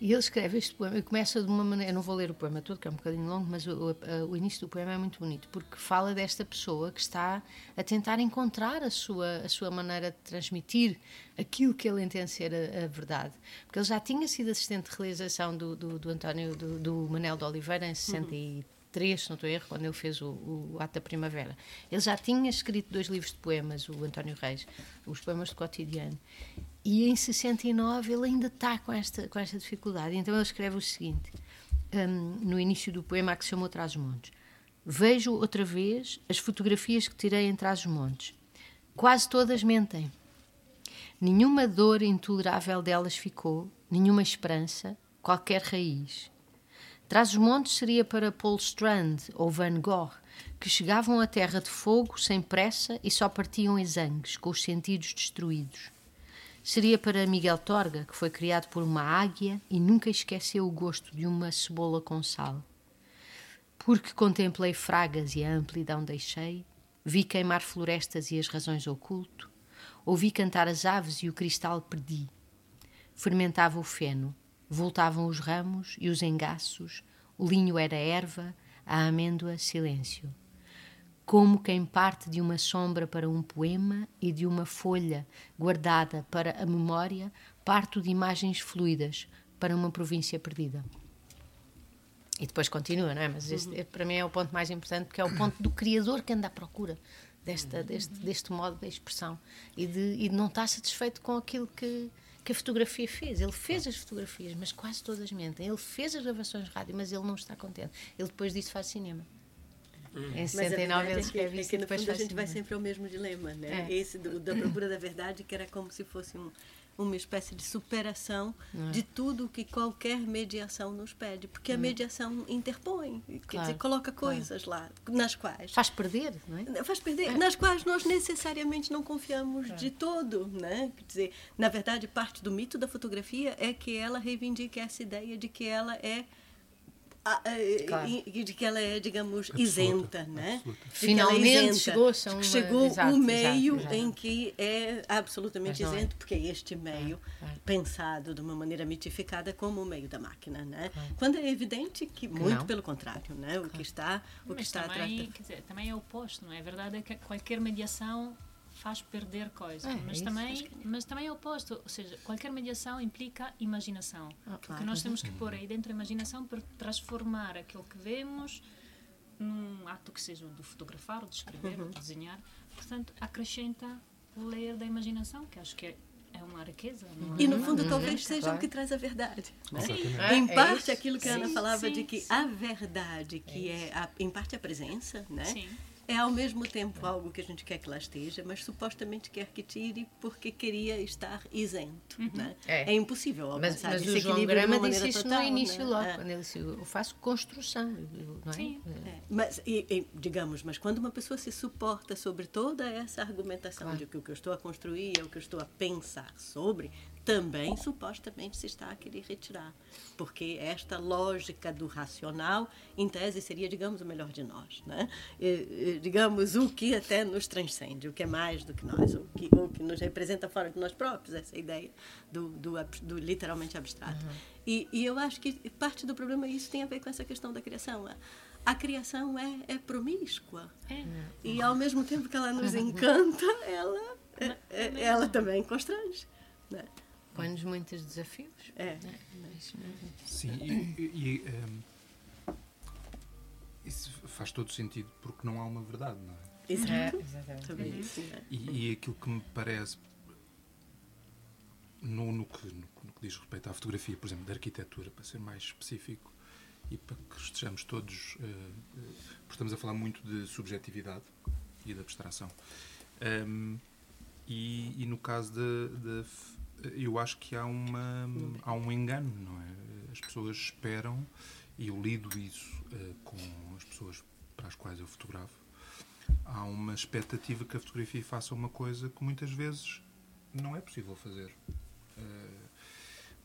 e ele escreve este poema e começa de uma maneira. Eu não vou ler o poema todo, que é um bocadinho longo, mas o, o, o, início do poema é muito bonito, porque fala desta pessoa que está a tentar encontrar a sua, a sua maneira de transmitir aquilo que ele entende ser a, a verdade. Porque ele já tinha sido assistente de realização do, do, do António, do, do Manel de Oliveira, em 63, uhum. se não estou a erro, quando ele fez o, o Ato da Primavera. Ele já tinha escrito dois livros de poemas, o António Reis, os poemas do cotidiano. E em 69 ele ainda está com esta, com esta dificuldade. Então ele escreve o seguinte, um, no início do poema que se chamou Trás-os-Montes. Vejo outra vez as fotografias que tirei em Trás-os-Montes. Quase todas mentem. Nenhuma dor intolerável delas ficou, nenhuma esperança, qualquer raiz. Trás-os-Montes seria para Paul Strand ou Van Gogh, que chegavam à terra de fogo sem pressa e só partiam exangues, com os sentidos destruídos. Seria para Miguel Torga, que foi criado por uma águia e nunca esqueceu o gosto de uma cebola com sal. Porque contemplei fragas e a amplidão deixei, vi queimar florestas e as razões oculto, ouvi cantar as aves e o cristal perdi. Fermentava o feno, voltavam os ramos e os engaços, o linho era erva, a amêndoa silêncio como quem parte de uma sombra para um poema e de uma folha guardada para a memória, parto de imagens fluidas para uma província perdida. E depois continua, não é? Mas este, uhum. para mim é o ponto mais importante, porque é o ponto do criador que anda à procura desta, uhum. deste, deste modo de expressão e de, e de não estar satisfeito com aquilo que, que a fotografia fez. Ele fez as fotografias, mas quase todas mentem. Ele fez as gravações de rádio, mas ele não está contente. Ele depois disso faz cinema. Em é 69 ele escreve é que, é que no fundo a gente vai sempre ao mesmo dilema, né? É. Esse do, da procura da verdade, que era como se fosse um, uma espécie de superação é. de tudo que qualquer mediação nos pede, porque a mediação interpõe, claro, quer dizer, coloca coisas claro. lá nas quais faz perder, não é? Faz perder, é. nas quais nós necessariamente não confiamos é. de todo, né? Quer dizer, na verdade, parte do mito da fotografia é que ela reivindica essa ideia de que ela é claro. de que ela é, digamos, absoluta, isenta, né? Finalmente é isenta, chegou, uma... chegou exato, o meio exato, em que é absolutamente é. isento, é. porque é este meio é, pensado de uma maneira mitificada como o meio da máquina, né? Quando é evidente que muito não. pelo contrário, né? O que está, o Mas que está também, quer dizer, também é oposto, não é? A verdade é que qualquer mediação faz perder coisas, é, mas, também, que... mas também é o oposto, ou seja, qualquer mediação implica imaginação, ah, porque claro. nós temos que pôr aí dentro a imaginação para transformar aquilo que vemos num ato que seja de fotografar, ou de escrever, uhum. ou de desenhar, portanto, acrescenta o layer da imaginação, que acho que é é uma riqueza. Não é? E no fundo, uhum. talvez seja claro. o que traz a verdade. Sim. É, em parte, é aquilo que a Ana falava sim, de que sim. a verdade, que é, é a, em parte a presença, né? Sim é ao mesmo tempo algo que a gente quer que lá esteja, mas supostamente quer que tire porque queria estar isento. Uhum. Né? É. é. impossível alcançar mas, mas esse o João Grama disse isso total, no início né? logo, é. quando ele disse, eu faço construção, não é? Sim. É. é. Mas, e, e, digamos, mas quando uma pessoa se suporta sobre toda essa argumentação claro. de que o que eu estou a construir é o que eu estou a pensar sobre, também supostamente se está a querer retirar. Porque esta lógica do racional, em tese, seria, digamos, o melhor de nós. Né? E, digamos, o que até nos transcende, o que é mais do que nós, o que, o que nos representa fora de nós próprios, essa ideia do, do, do literalmente abstrato. Uhum. E, e, eu acho que parte do problema isso tem a ver com essa questão da criação. A criação é, é promíscua. É. E ao mesmo tempo que ela nos encanta, ela, é, é, ela também constrange. Né? Põe-nos muitos desafios. É. Né? Mas, Sim, e, e um, isso faz todo sentido porque não há uma verdade, não é? Exato. É, exatamente. Uhum. E, e aquilo que me parece no, no, que, no, no, que, diz respeito à fotografia, por exemplo, da arquitetura, para ser mais específico, e para que estejamos todos. porque estamos a falar muito de subjetividade e de abstração. Um, e, e, no caso de, eu acho que há uma há um engano não é? As pessoas esperam e eu lido isso uh, com as pessoas para as quais eu fotografo há uma expectativa que a fotografia faça uma coisa que muitas vezes não é possível fazer. Uh,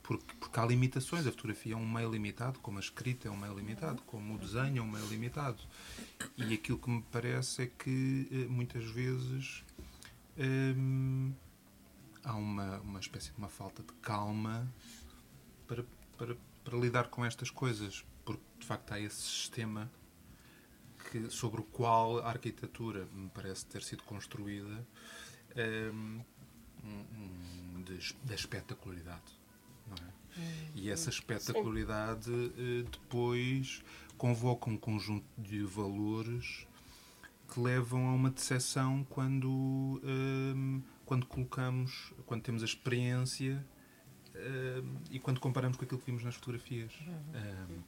porque, porque há limitações. A fotografia é um meio limitado como a escrita é um meio limitado como o desenho é um meio limitado. E aquilo que me parece é que uh, muitas vezes hum, há uma, uma espécie de uma falta de calma para, para, para lidar com estas coisas, porque de facto há esse sistema que, sobre o qual a arquitetura me parece ter sido construída hum, um, de, da espetacularidade. É? E essa espetacularidade eh, depois convoca um conjunto de valores que levam a uma decepção quando, um, quando colocamos, quando temos a experiência um, e quando comparamos com aquilo que vimos nas fotografias. Um,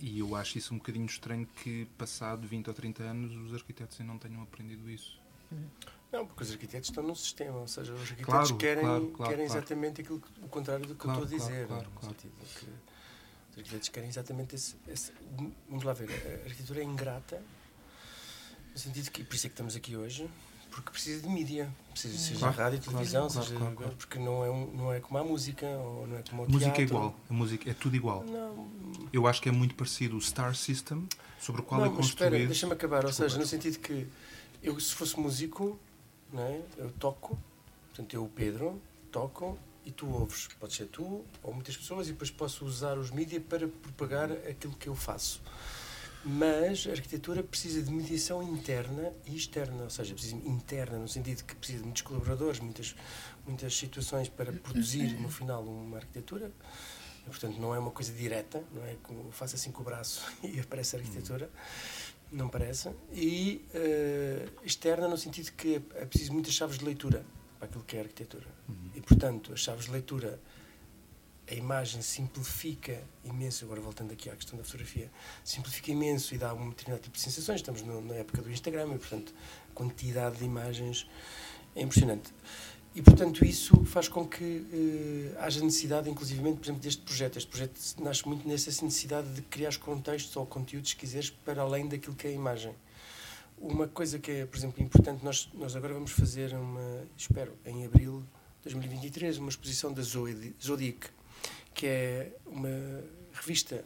e eu acho isso um bocadinho estranho que, passado 20 ou 30 anos, os arquitetos ainda não tenham aprendido isso. Não, porque os arquitetos estão no sistema, ou seja, os arquitetos claro, querem, claro, claro, querem exatamente aquilo que, o contrário do que eu estou a dizer. Claro, claro, que os arquitetos querem exatamente esse, esse, Vamos lá ver, a arquitetura é ingrata no sentido que, por isso é que estamos aqui hoje, porque precisa de mídia, precisa, de seja claro, rádio, televisão, claro, seja, claro, porque não é, um, não é como a música, ou não é como o música é igual, a música é tudo igual. Não. Eu acho que é muito parecido o Star System, sobre o qual não, é construído. Espera, deixa-me acabar, ou seja, no sentido que eu, se fosse músico, não é? eu toco, portanto, eu, o Pedro, toco e tu ouves. Pode ser tu ou muitas pessoas, e depois posso usar os mídias para propagar aquilo que eu faço. Mas a arquitetura precisa de mediação interna e externa, ou seja, precisa interna no sentido que precisa de muitos colaboradores, muitas, muitas situações para produzir no final uma arquitetura. Portanto, não é uma coisa direta, não é como faço assim com o braço e aparece a arquitetura, não parece. E uh, externa no sentido que é preciso muitas chaves de leitura para aquilo que é arquitetura. E, portanto, as chaves de leitura a imagem simplifica imenso, agora voltando aqui à questão da fotografia, simplifica imenso e dá um determinado tipo de sensações. Estamos no, na época do Instagram e, portanto, a quantidade de imagens é impressionante. E, portanto, isso faz com que eh, haja necessidade, inclusivamente, por exemplo, deste projeto. Este projeto nasce muito nessa necessidade de criar contextos ou conteúdos, se quiseres, para além daquilo que é a imagem. Uma coisa que é, por exemplo, importante, nós, nós agora vamos fazer uma, espero, em abril de 2023, uma exposição da Zodiac, que é uma revista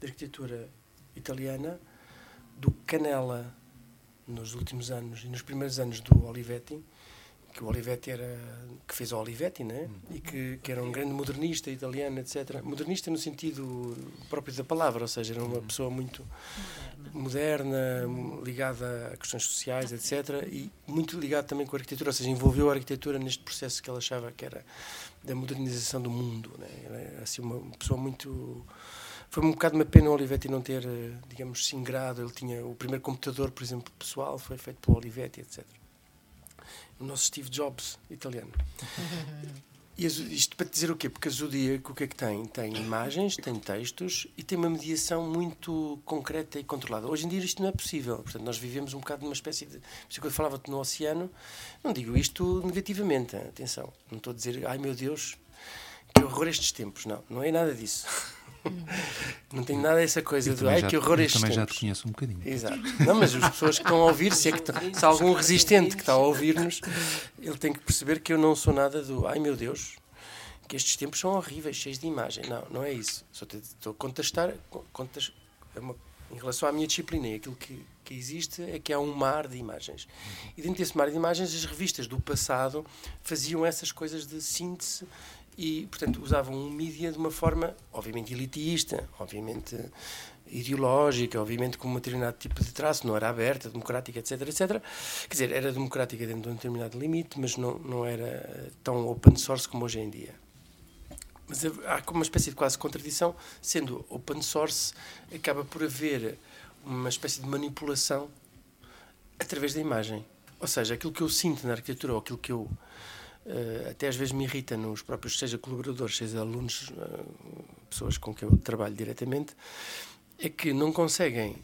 de arquitetura italiana do Canella nos últimos anos e nos primeiros anos do Olivetti que o Olivetti era que fez o Olivetti né e que, que era um grande modernista italiano etc modernista no sentido próprio da palavra ou seja era uma uhum. pessoa muito moderna, ligada a questões sociais etc e muito ligado também com a arquitetura ou seja envolveu a arquitetura neste processo que ela achava que era da modernização do mundo. Né? Era assim, uma pessoa muito. Foi um bocado uma pena o Olivetti não ter, eh, digamos, singrado. Ele tinha o primeiro computador, por exemplo, pessoal, foi feito pelo Olivetti, etc. O nosso Steve Jobs italiano. E isto para te dizer o quê? Porque a Zodíaco o que é que tem? Tem imagens, tem textos e tem uma mediação muito concreta e controlada. Hoje em dia isto não é possível. Portanto, nós vivemos um bocado numa espécie de. Por que eu falava-te no oceano, não digo isto negativamente, atenção. Não estou a dizer, ai meu Deus, que horror estes tempos. Não, não é nada disso. Não tem nada essa coisa do ai que horror estes também tempos. já te conheço um bocadinho. Exato. Não, mas as pessoas que estão a ouvir, se, é que, se há algum resistente que está a ouvir-nos, ele tem que perceber que eu não sou nada do ai meu Deus, que estes tempos são horríveis, cheios de imagem. Não, não é isso. Só estou a contestar, contestar é uma, em relação à minha disciplina. Aquilo que, que existe é que há um mar de imagens. E dentro desse mar de imagens, as revistas do passado faziam essas coisas de síntese e, portanto, usavam um mídia de uma forma, obviamente, elitista, obviamente ideológica, obviamente com um determinado tipo de traço, não era aberta, democrática, etc, etc. Quer dizer, era democrática dentro de um determinado limite, mas não, não era tão open source como hoje em dia. Mas há como uma espécie de quase contradição, sendo open source, acaba por haver uma espécie de manipulação através da imagem. Ou seja, aquilo que eu sinto na arquitetura, ou aquilo que eu até às vezes me irrita nos próprios, seja colaboradores, seja alunos, uh, pessoas com quem eu trabalho diretamente, é que não conseguem,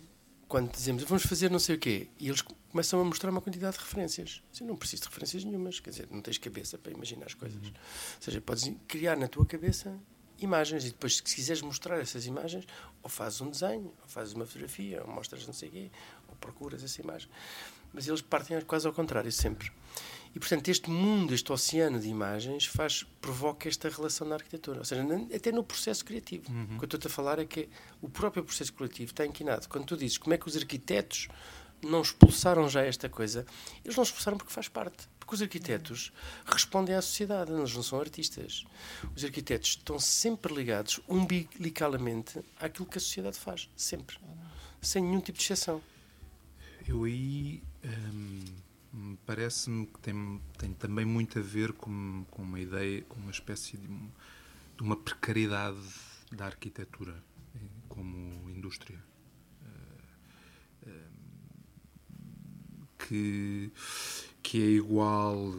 quando dizemos vamos fazer não sei o quê, e eles começam a mostrar uma quantidade de referências. Eu não preciso de referências nenhumas, quer dizer, não tens cabeça para imaginar as coisas. Uhum. Ou seja, podes criar na tua cabeça imagens e depois, se quiseres mostrar essas imagens, ou fazes um desenho, ou fazes uma fotografia, ou mostras não sei o quê, ou procuras essa imagem. Mas eles partem quase ao contrário, sempre. E, portanto, este mundo, este oceano de imagens faz, provoca esta relação na arquitetura. Ou seja, até no processo criativo. Uhum. O que eu estou a falar é que o próprio processo criativo está inquinado. Quando tu dizes como é que os arquitetos não expulsaram já esta coisa, eles não expulsaram porque faz parte. Porque os arquitetos respondem à sociedade, eles não são artistas. Os arquitetos estão sempre ligados umbilicalmente àquilo que a sociedade faz. Sempre. Sem nenhum tipo de exceção. Eu aí. Hum parece-me que tem, tem também muito a ver com, com uma ideia, com uma espécie de, de uma precariedade da arquitetura eh, como indústria. Eh, eh, que, que é igual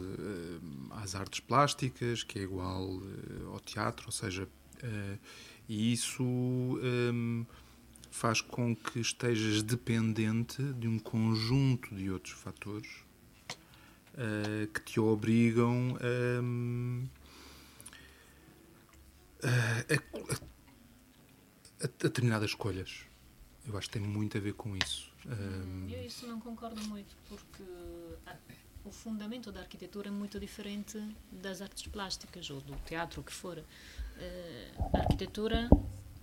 às artes plásticas, que é igual ao teatro, ou seja, e isso faz com que estejas dependente de um conjunto de outros fatores uh, que te obrigam um, a, a, a, determinadas escolhas. Eu acho que tem muito a ver com isso. Um, eu isso não concordo muito, porque o fundamento da arquitetura é muito diferente das artes plásticas ou do teatro, o que for. Uh, a arquitetura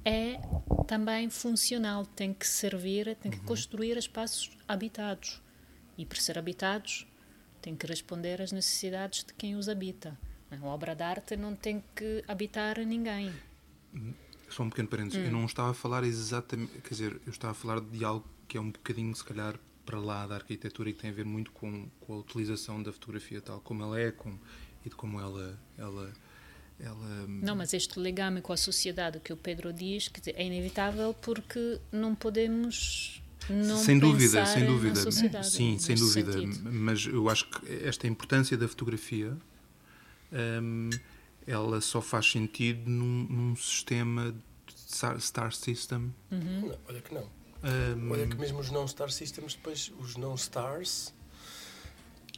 é também funcional, tem que servir, tem que uhum. construir espaços habitados. E para ser habitados, tem que responder às necessidades de quem os habita. A obra de arte não tem que habitar ninguém. Só um pequeno parênteses. Hum. Eu não estava a falar exatamente. Quer dizer, eu estava a falar de algo que é um bocadinho, se calhar, para lá da arquitetura e que tem a ver muito com, com a utilização da fotografia tal como ela é com, e de como ela, ela ela... Não, mas este legame com a sociedade que o Pedro diz que é inevitável porque não podemos não sem dúvida, sem dúvida. Sim, sem dúvida. Sentido. Mas eu acho que esta importância da fotografia um, ela só faz sentido num, num sistema star, star system. Uhum. Não, olha que não. Um, olha que mesmo os não star systems, depois os não stars,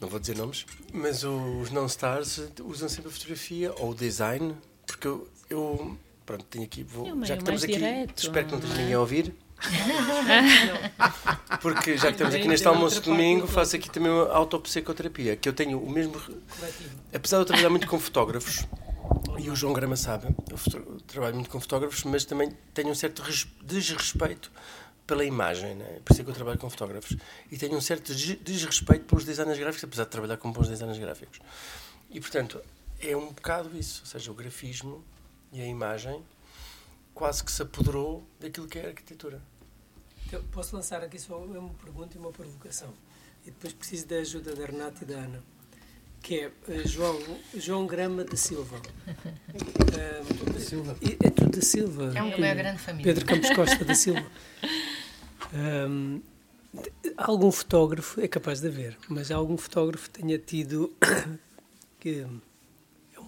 não vou dizer nomes, mas os não stars usam sempre a fotografia ou o design, porque eu, eu pronto, tenho aqui, vou, é já que estamos aqui, direto, espero que não esteja ninguém a ouvir. Porque já que estamos aqui neste almoço de domingo, faço aqui também uma autopsicoterapia, que eu tenho o mesmo. Apesar de eu trabalhar muito com fotógrafos, e o João Grama sabe, eu trabalho muito com fotógrafos, mas também tenho um certo desrespeito pela imagem, né? por isso é que eu trabalho com fotógrafos, e tenho um certo desrespeito pelos designers gráficos, apesar de trabalhar com bons designers gráficos. E portanto, é um bocado isso, ou seja, o grafismo e a imagem quase que se apoderou daquilo que é a arquitetura. Eu posso lançar aqui só uma pergunta e uma provocação. E depois preciso da ajuda da Renata e da Ana. Que é uh, João, João Grama da Silva. Uh, da Silva. É tudo da Silva. É uma grande família. Pedro Campos Costa da Silva. Um, algum fotógrafo, é capaz de haver, mas algum fotógrafo tenha tido que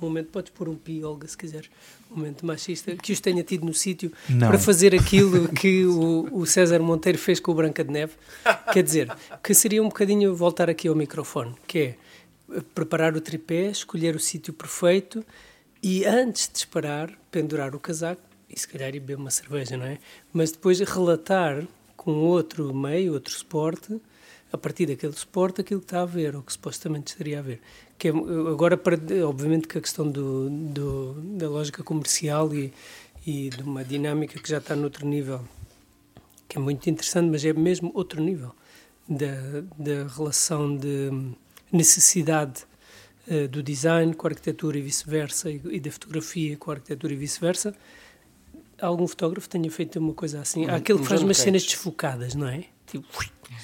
momento, podes pôr um pi, Olga, se quiseres, um momento machista, que os tenha tido no sítio para fazer aquilo que o, o, César Monteiro fez com o Branca de Neve. Quer dizer, que seria um bocadinho voltar aqui ao microfone, que é preparar o tripé, escolher o sítio perfeito e antes de disparar, pendurar o casaco e se calhar ir beber uma cerveja, não é? Mas depois relatar com outro meio, outro suporte, a partir daquele suporte, aquilo que está a ver, ou que supostamente estaria a ver que é, agora, para, obviamente, que a questão do, do, da lógica comercial e, e de uma dinâmica que já está noutro nível, que é muito interessante, mas é mesmo outro nível da, da relação de necessidade uh, do design com a arquitetura e vice-versa, e, e, da fotografia com a arquitetura e vice-versa. Algum fotógrafo tenha feito uma coisa assim. Há aquele que faz umas cenas desfocadas, não é? Tipo,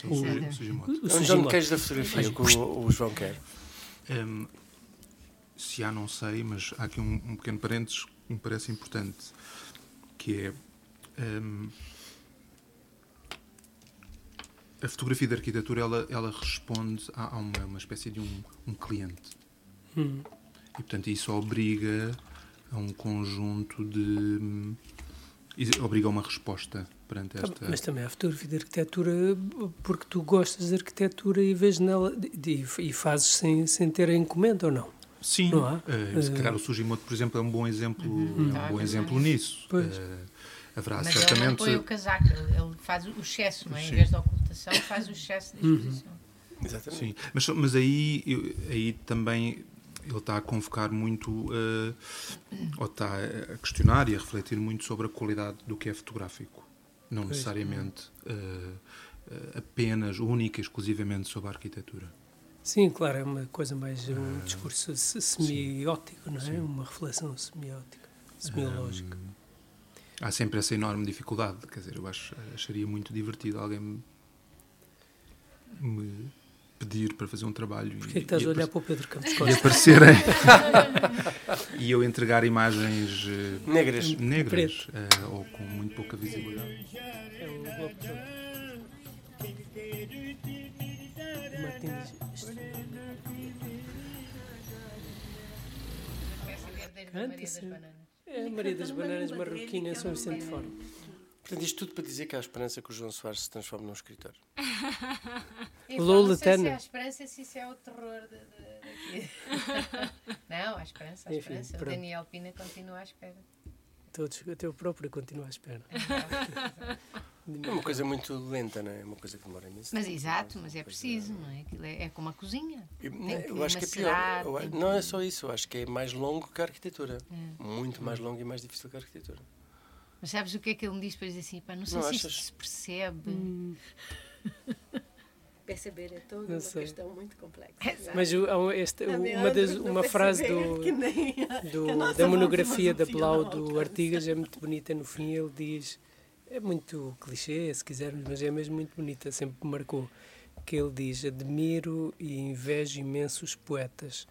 o, o, o, o João Queijo da fotografia, que o, o João quer. Um, se há, não sei, mas há aqui um, um, pequeno parênteses que me parece importante, que é um, a fotografia da arquitetura ela, ela responde a, a uma, uma, espécie de um, um cliente. Hum. portanto, isso obriga a um conjunto de. obriga a uma resposta perante esta. Mas também há fotografia de arquitetura porque tu gostas de arquitetura e vês nela e, e fazes sem, sem ter a encomenda ou não? Sim, não há? Uh, se calhar o Sugimoto, por exemplo, é um bom exemplo, uhum. é um bom exemplo nisso. Uh, haverá mas certamente. Ele não põe o casaco, ele faz o excesso, não é? Em vez da ocultação, faz o excesso da exposição. Uhum. Exatamente. Sim, mas, mas aí, eu, aí também ele está a convocar muito, uh, ou está a questionar e a refletir muito sobre a qualidade do que é fotográfico. Não necessariamente uh, apenas, única e exclusivamente sobre a arquitetura. Sim, claro, é uma coisa mais um uh, discurso semiótico, não é? Sim. Uma reflexão semiótica, semiológica. Um, há sempre essa enorme dificuldade, quer dizer, eu acho, acharia muito divertido alguém me, me pedir para fazer um trabalho. Porquê e, que estás a olhar para o Pedro Campos Costa? E aparecerem. e eu entregar imagens uh, negras, negras uh, ou com muito pouca visibilidade. É o Globo Martins. Canta-se. É a Maria das Bananas Marroquina em São Vicente de Fora. Portanto, isto tudo para dizer que há esperança que o João Soares se transforme num escritor. Lola Tana. Se há esperança, se isso é o terror de, de, Não, há esperança, há Enfim, esperança. Pronto. O Daniel Pina continua à espera. Todos, até o próprio continua à espera. É uma coisa muito lenta, não é? É uma coisa que demora imenso. Mas exato, mas é preciso, não é? Aquilo é, é como a cozinha. Eu, eu acho que é pior. Eu, não é só isso, eu acho que é mais longo que a arquitetura. É. Muito mais longo e mais difícil que a arquitetura. Mas sabes o que é que ele me diz para dizer assim? Pá, não sei não se achas? isto se percebe. Hum. Perceber é toda uma questão muito complexa. Exato. Mas o, este, uma, das, uma frase do, do da monografia da Blau do Artigas é muito bonita. No fim, ele diz: é muito clichê, se quisermos, mas é mesmo muito bonita. Sempre me marcou que ele diz: Admiro e invejo imensos poetas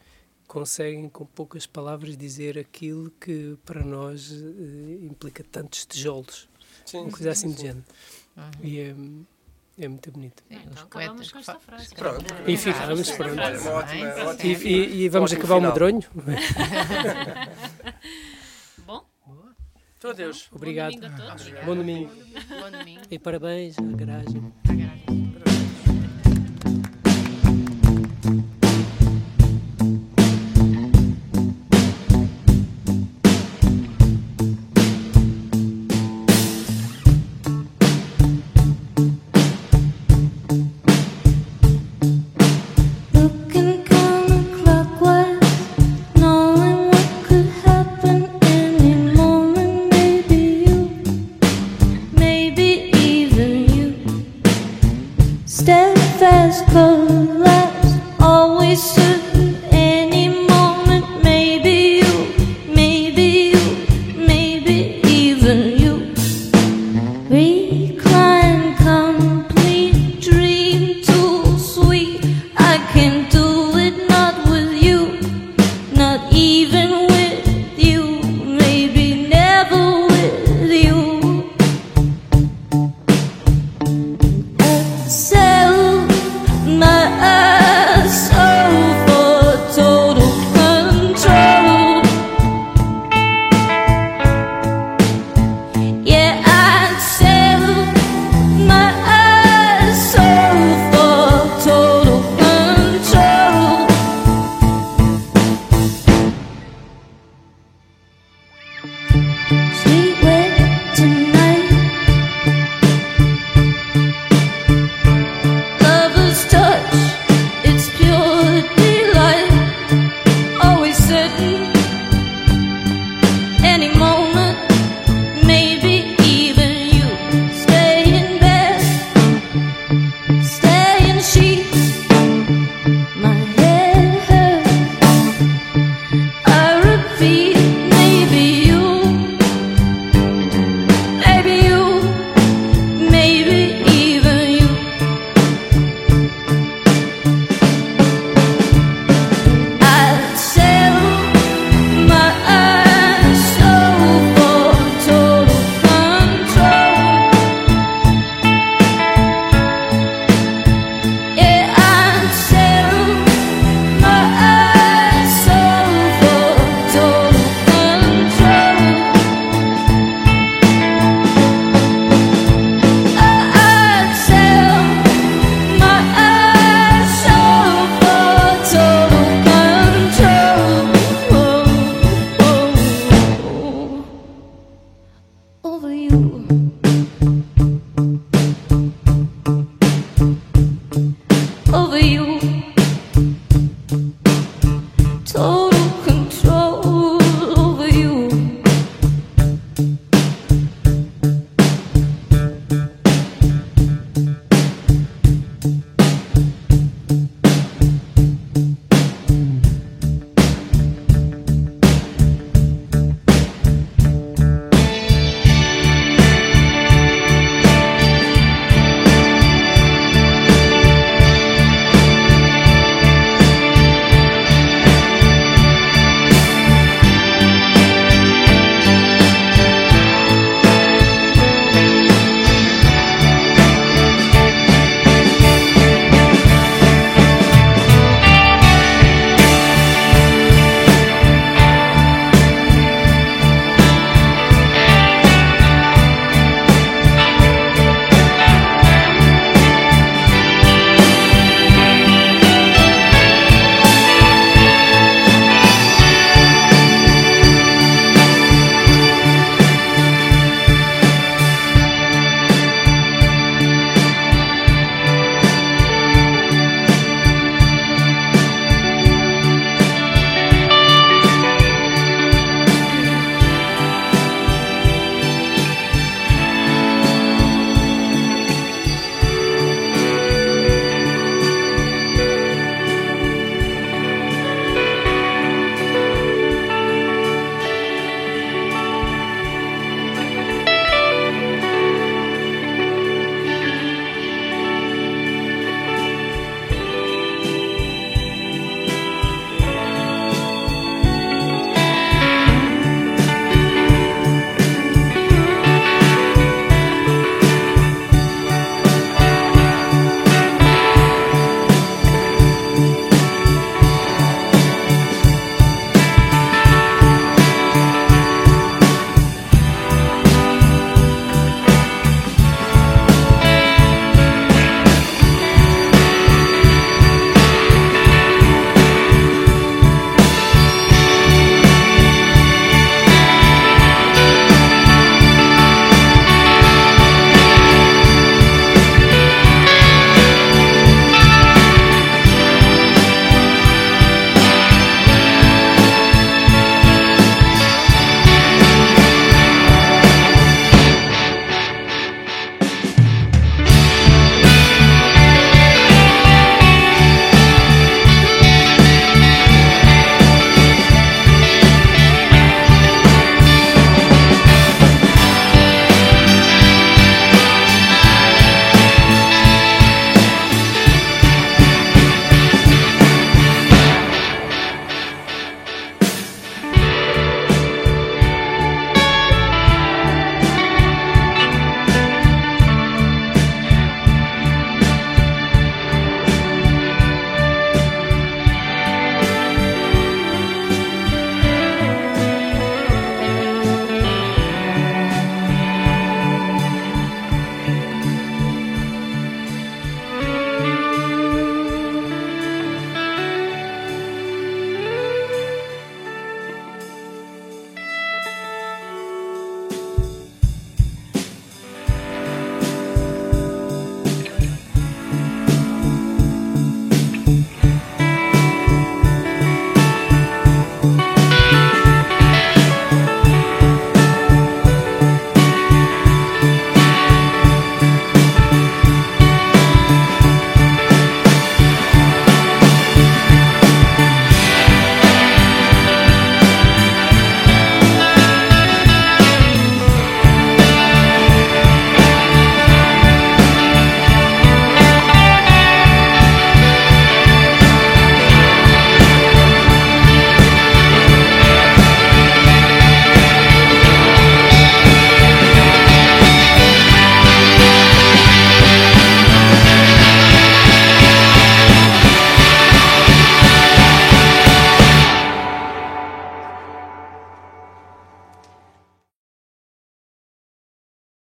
conseguem com poucas palavras dizer aquilo que para nós uh, implica tantos tijolos. Sim, uma coisa assim de género. Uhum. E é, é muito bonito. É, então acabamos com esta frase. Pronto. E ficamos, pronto. E, e, e vamos acabar o medronho. Bom. Então, adeus. Obrigado. Bom domingo a todos. Bom domingo. Bom domingo. E parabéns à garagem.